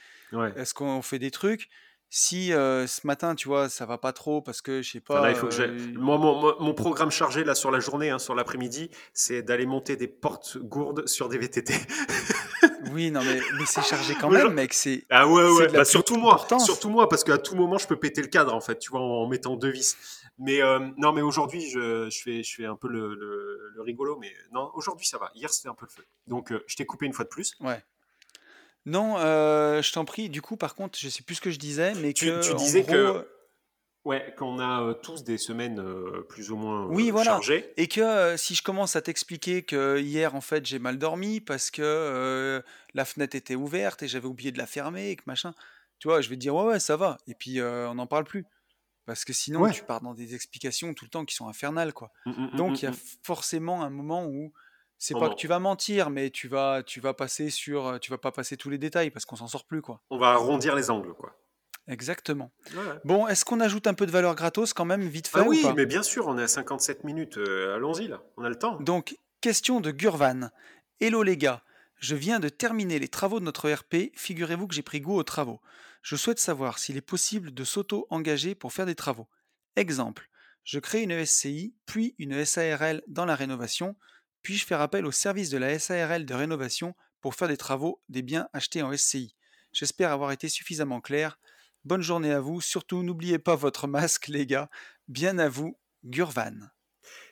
Est-ce qu'on fait des trucs? Si ce matin, tu vois, ça va pas trop parce que je sais pas. il faut que Moi, mon, programme chargé là sur la journée, hein, sur l'après-midi, c'est d'aller monter des portes gourdes sur des VTT. oui, non, mais, mais c'est chargé quand même, mec. C'est. Ah ouais, ouais. Bah, surtout moi, surtout moi, parce qu'à tout moment, je peux péter le cadre en fait, tu vois, en, mettant deux vis. Mais non, mais aujourd'hui, je, je, fais, je fais un peu le, le, rigolo, mais non, aujourd'hui ça va. Hier, c'était un peu le feu. Donc, je t'ai coupé une fois de plus. Ouais. Non, euh, je t'en prie. Du coup, par contre, je sais plus ce que je disais, mais tu, que, tu disais que ouais, qu'on a euh, tous des semaines euh, plus ou moins oui, voilà. chargées. Et que si je commence à t'expliquer que hier, en fait, j'ai mal dormi parce que la fenêtre était ouverte et j'avais oublié de la fermer et que machin, tu vois, je vais te dire ouais, ouais, ça va. Et puis on n'en parle plus. Parce que sinon, tu pars dans des explications tout le temps qui sont infernales, quoi. Mmh, mmh, mmh, Donc, il y a forcément un moment où c'est pas que tu vas mentir, mais tu vas, tu vas passer sur, tu vas pas passer tous les détails parce qu'on s'en sort plus, quoi. On va arrondir les angles, quoi. Exactement. Bon, est-ce qu'on ajoute un peu de valeur gratos quand même, vite fait ah oui, mais bien sûr, on est à 57 minutes. Euh, allons-y, là. On a le temps. Donc, question de Gurvan. Hello les gars, je viens de terminer les travaux de notre ERP. Figurez-vous que j'ai pris goût aux travaux. Je souhaite savoir s'il est possible de s'auto-engager pour faire des travaux. Exemple, je crée une SCI, puis une SARL dans la rénovation. Puis-je faire appel au service de la SARL de rénovation pour faire des travaux des biens achetés en SCI J'espère avoir été suffisamment clair. Bonne journée à vous. Surtout, n'oubliez pas votre masque, les gars. Bien à vous, Gurvan.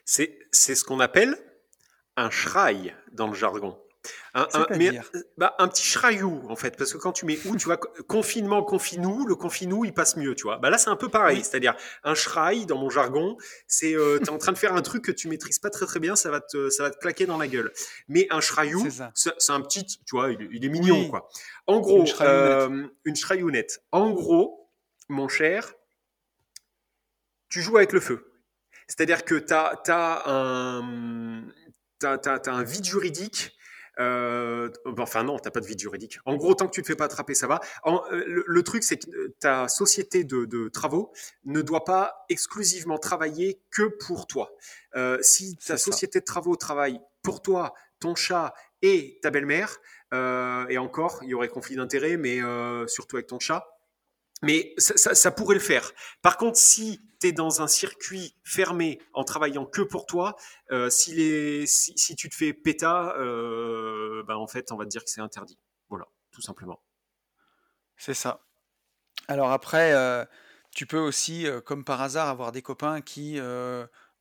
C'est ce qu'on appelle un schrail dans le jargon. Un, un, bah, un, petit chraillou, en fait, parce que quand tu mets où, tu vois, confinement, confinou, le confinou, il passe mieux, tu vois. Bah là, c'est un peu pareil, c'est-à-dire un schrail, dans mon jargon, c'est euh, tu es en train de faire un truc que tu maîtrises pas très très bien, ça va te, ça va te claquer dans la gueule. Mais un chraillou, c'est un petit, tu vois, il, est mignon, quoi. En gros, une chraillounette. Euh, en gros, mon cher, tu joues avec le feu. C'est-à-dire que tu as, as, un, un vide juridique euh, enfin non, t'as pas de vie juridique. En gros, tant que tu te fais pas attraper, ça va. Euh, le, truc, c'est que ta société de, travaux ne doit pas exclusivement travailler que pour toi. Euh, si ta société de travaux travaille pour toi, ton chat et ta belle-mère, et encore, il y aurait conflit d'intérêts, mais surtout avec ton chat, mais ça, pourrait le faire. Par contre, si tu es dans un circuit fermé en travaillant que pour toi, euh, si, les, si, tu te fais péta, euh, ben en fait, on va te dire que c'est interdit. Voilà, tout simplement. C'est ça. Alors après, euh, tu peux aussi, comme par hasard, avoir des copains qui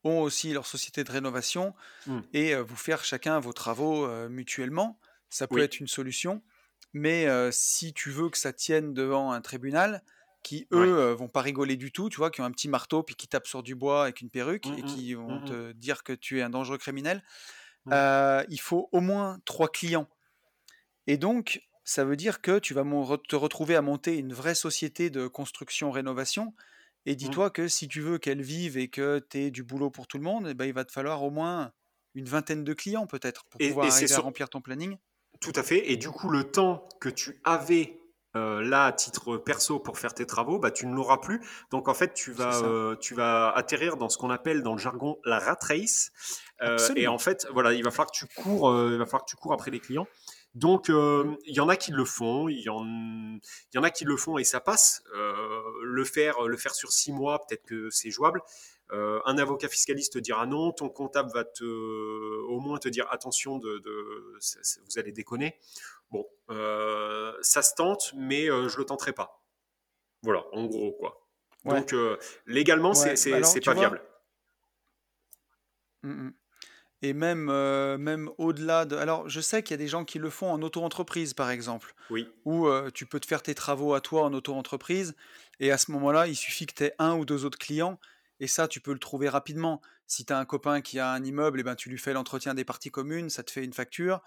ont aussi leur société de rénovation mmh. et vous faire chacun vos travaux mutuellement. Ça peut être une solution. Mais si tu veux que ça tienne devant un tribunal, qui eux vont pas rigoler du tout, tu vois, qui ont un petit marteau puis qui tapent sur du bois avec une perruque mmh et qui vont mmh te dire que tu es un dangereux criminel, il faut au moins trois clients. Et donc, ça veut dire que tu vas te retrouver à monter une vraie société de construction-rénovation. Et dis-toi que si tu veux qu'elle vive et que tu aies du boulot pour tout le monde, eh ben, il va te falloir au moins une vingtaine de clients peut-être pour pouvoir arriver à remplir ton planning. Tout à fait. Et du coup, le temps que tu avais euh, là à titre perso pour faire tes travaux, bah, tu ne l'auras plus. Donc en fait, tu vas, euh, tu vas atterrir dans ce qu'on appelle dans le jargon la rat race. Euh, et en fait, voilà, il va falloir que tu cours, il va falloir que tu cours après les clients. Donc il y en a qui le font, il y en, y en a qui le font et ça passe. le faire, le faire sur six mois, peut-être que c'est jouable. Un avocat fiscaliste te dira non, ton comptable va te, au moins te dire attention, de, de vous allez déconner. Bon, euh, ça se tente, mais euh, je le tenterai pas. Voilà, en gros, quoi. Donc, euh, légalement, c'est pas viable. Mmh, mmh. Et même, même au-delà de. Alors, je sais qu'il y a des gens qui le font en auto-entreprise, par exemple. Oui. Où tu peux te faire tes travaux à toi en auto-entreprise. Et à ce moment-là, il suffit que tu aies un ou deux autres clients. Et ça, tu peux le trouver rapidement. Si tu as un copain qui a un immeuble, eh ben, tu lui fais l'entretien des parties communes, ça te fait une facture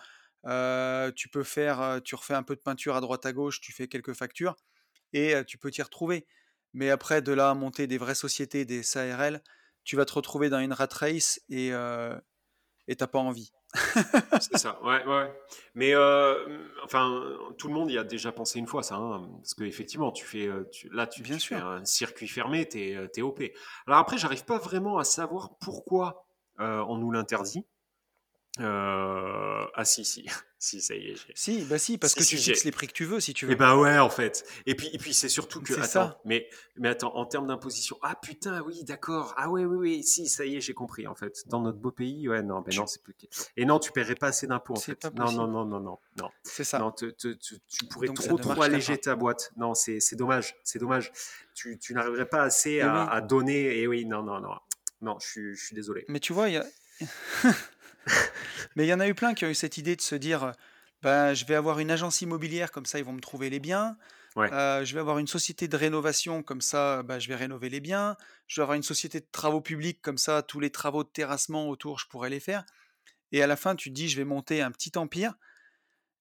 tu peux faire, tu refais un peu de peinture à droite à gauche, tu fais quelques factures et tu peux t'y retrouver. Mais après, de là à monter des vraies sociétés, des SARL, tu vas te retrouver dans une rat race et et t'as pas envie. C'est ça, ouais, ouais. Mais enfin, tout le monde y a déjà pensé une fois, ça, hein, parce qu'effectivement, tu fais, là, tu, Bien sûr. fais un circuit fermé, t'es es OP. Alors après, j'arrive pas vraiment à savoir pourquoi on nous l'interdit. Euh... Ah si, si, si, ça y est. Si, bah si, parce que tu fixes les prix que tu veux, si tu veux. Et eh bah ouais, en fait. Et puis, et puis c'est surtout que, attends, ça. mais, mais attends, en termes d'imposition, ah putain, oui, d'accord, ah oui, oui, oui, si, ça y est, j'ai compris, en fait. Dans notre beau pays, ouais, non, mais non, c'est plus. Et non, tu paierais pas assez d'impôts, en fait. non, non, non, non, non, non. C'est ça. Non, tu pourrais trop, trop alléger ta boîte. Non, c'est dommage, c'est dommage. Tu, tu n'arriverais pas assez à, à, donner. Et oui, non, non, non, non, je suis, je suis désolé. Mais tu vois, il y a. Mais il y en a eu plein qui ont eu cette idée de se dire bah, je vais avoir une agence immobilière, comme ça ils vont me trouver les biens. Euh, je vais avoir une société de rénovation, comme ça bah, je vais rénover les biens. Je vais avoir une société de travaux publics, comme ça tous les travaux de terrassement autour, je pourrais les faire. Et à la fin, tu te dis je vais monter un petit empire.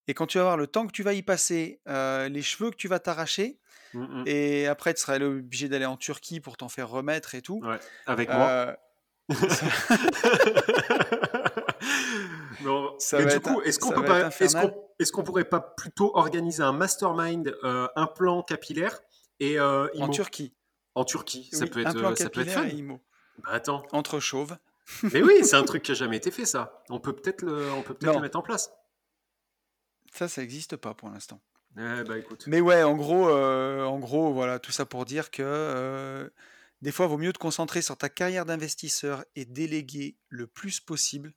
Et quand tu vas voir le temps que tu vas y passer, euh, les cheveux que tu vas t'arracher, mmh, mmh. et après tu seras obligé d'aller en Turquie pour t'en faire remettre et tout. avec moi. Euh, du coup, est-ce qu'on peut pas, est-ce qu'on, pourrait pas plutôt organiser un mastermind, euh, un plan capillaire et euh, en Turquie. En Turquie, ça peut être, euh, ça peut être fun. Bah, attends. Entre chauves. Mais oui, c'est un truc qui a jamais été fait, ça. On peut peut-être le, on peut peut-être le mettre en place. Ça, ça n'existe pas pour l'instant. Eh bah, écoute. Mais ouais, en gros, en gros, voilà, tout ça pour dire que des fois, il vaut mieux te concentrer sur ta carrière d'investisseur et déléguer le plus possible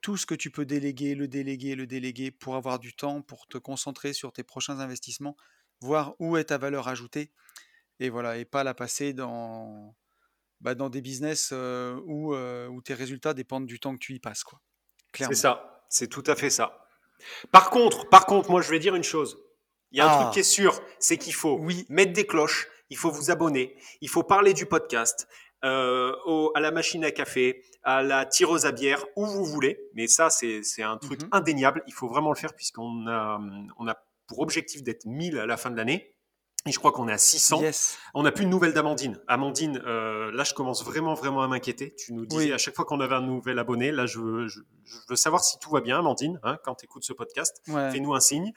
tout ce que tu peux déléguer, le déléguer, le déléguer pour avoir du temps, pour te concentrer sur tes prochains investissements, voir où est ta valeur ajoutée, et voilà, et pas la passer dans, bah, dans des business où, où, tes résultats dépendent du temps que tu y passes. Quoi. C'est ça, c'est tout à fait ça. Par contre, par contre, moi je vais dire une chose. Il y a un truc ah! qui est sûr, c'est qu'il faut mettre des cloches, il faut vous abonner, il faut parler du podcast, euh, à la machine à café, à la tireuse à bière, où vous voulez. Mais ça, c'est un truc mhm. indéniable. Il faut vraiment le faire puisqu'on a, on a pour objectif d'être 1000 à la fin de l'année. Et je crois qu'on est à 600. On n'a plus de nouvelles d'Amandine. Amandine, euh, là, je commence vraiment, vraiment à m'inquiéter. Tu nous disais à chaque fois qu'on avait un nouvel abonné, là, je veux, je, veux savoir si tout va bien, Amandine, hein, quand tu écoutes ce podcast. Fais-nous un signe.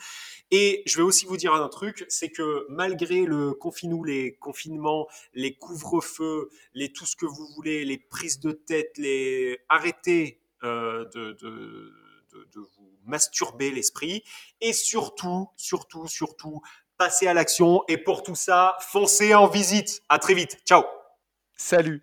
Et je vais aussi vous dire un truc, c'est que malgré le confinement, les confinements, les couvre-feux, les tout ce que vous voulez, les prises de tête, les arrêtez euh, de, de, de, de vous masturber l'esprit et surtout, surtout, surtout, passez à l'action. Et pour tout ça, foncez en visite. À très vite. Ciao. Salut.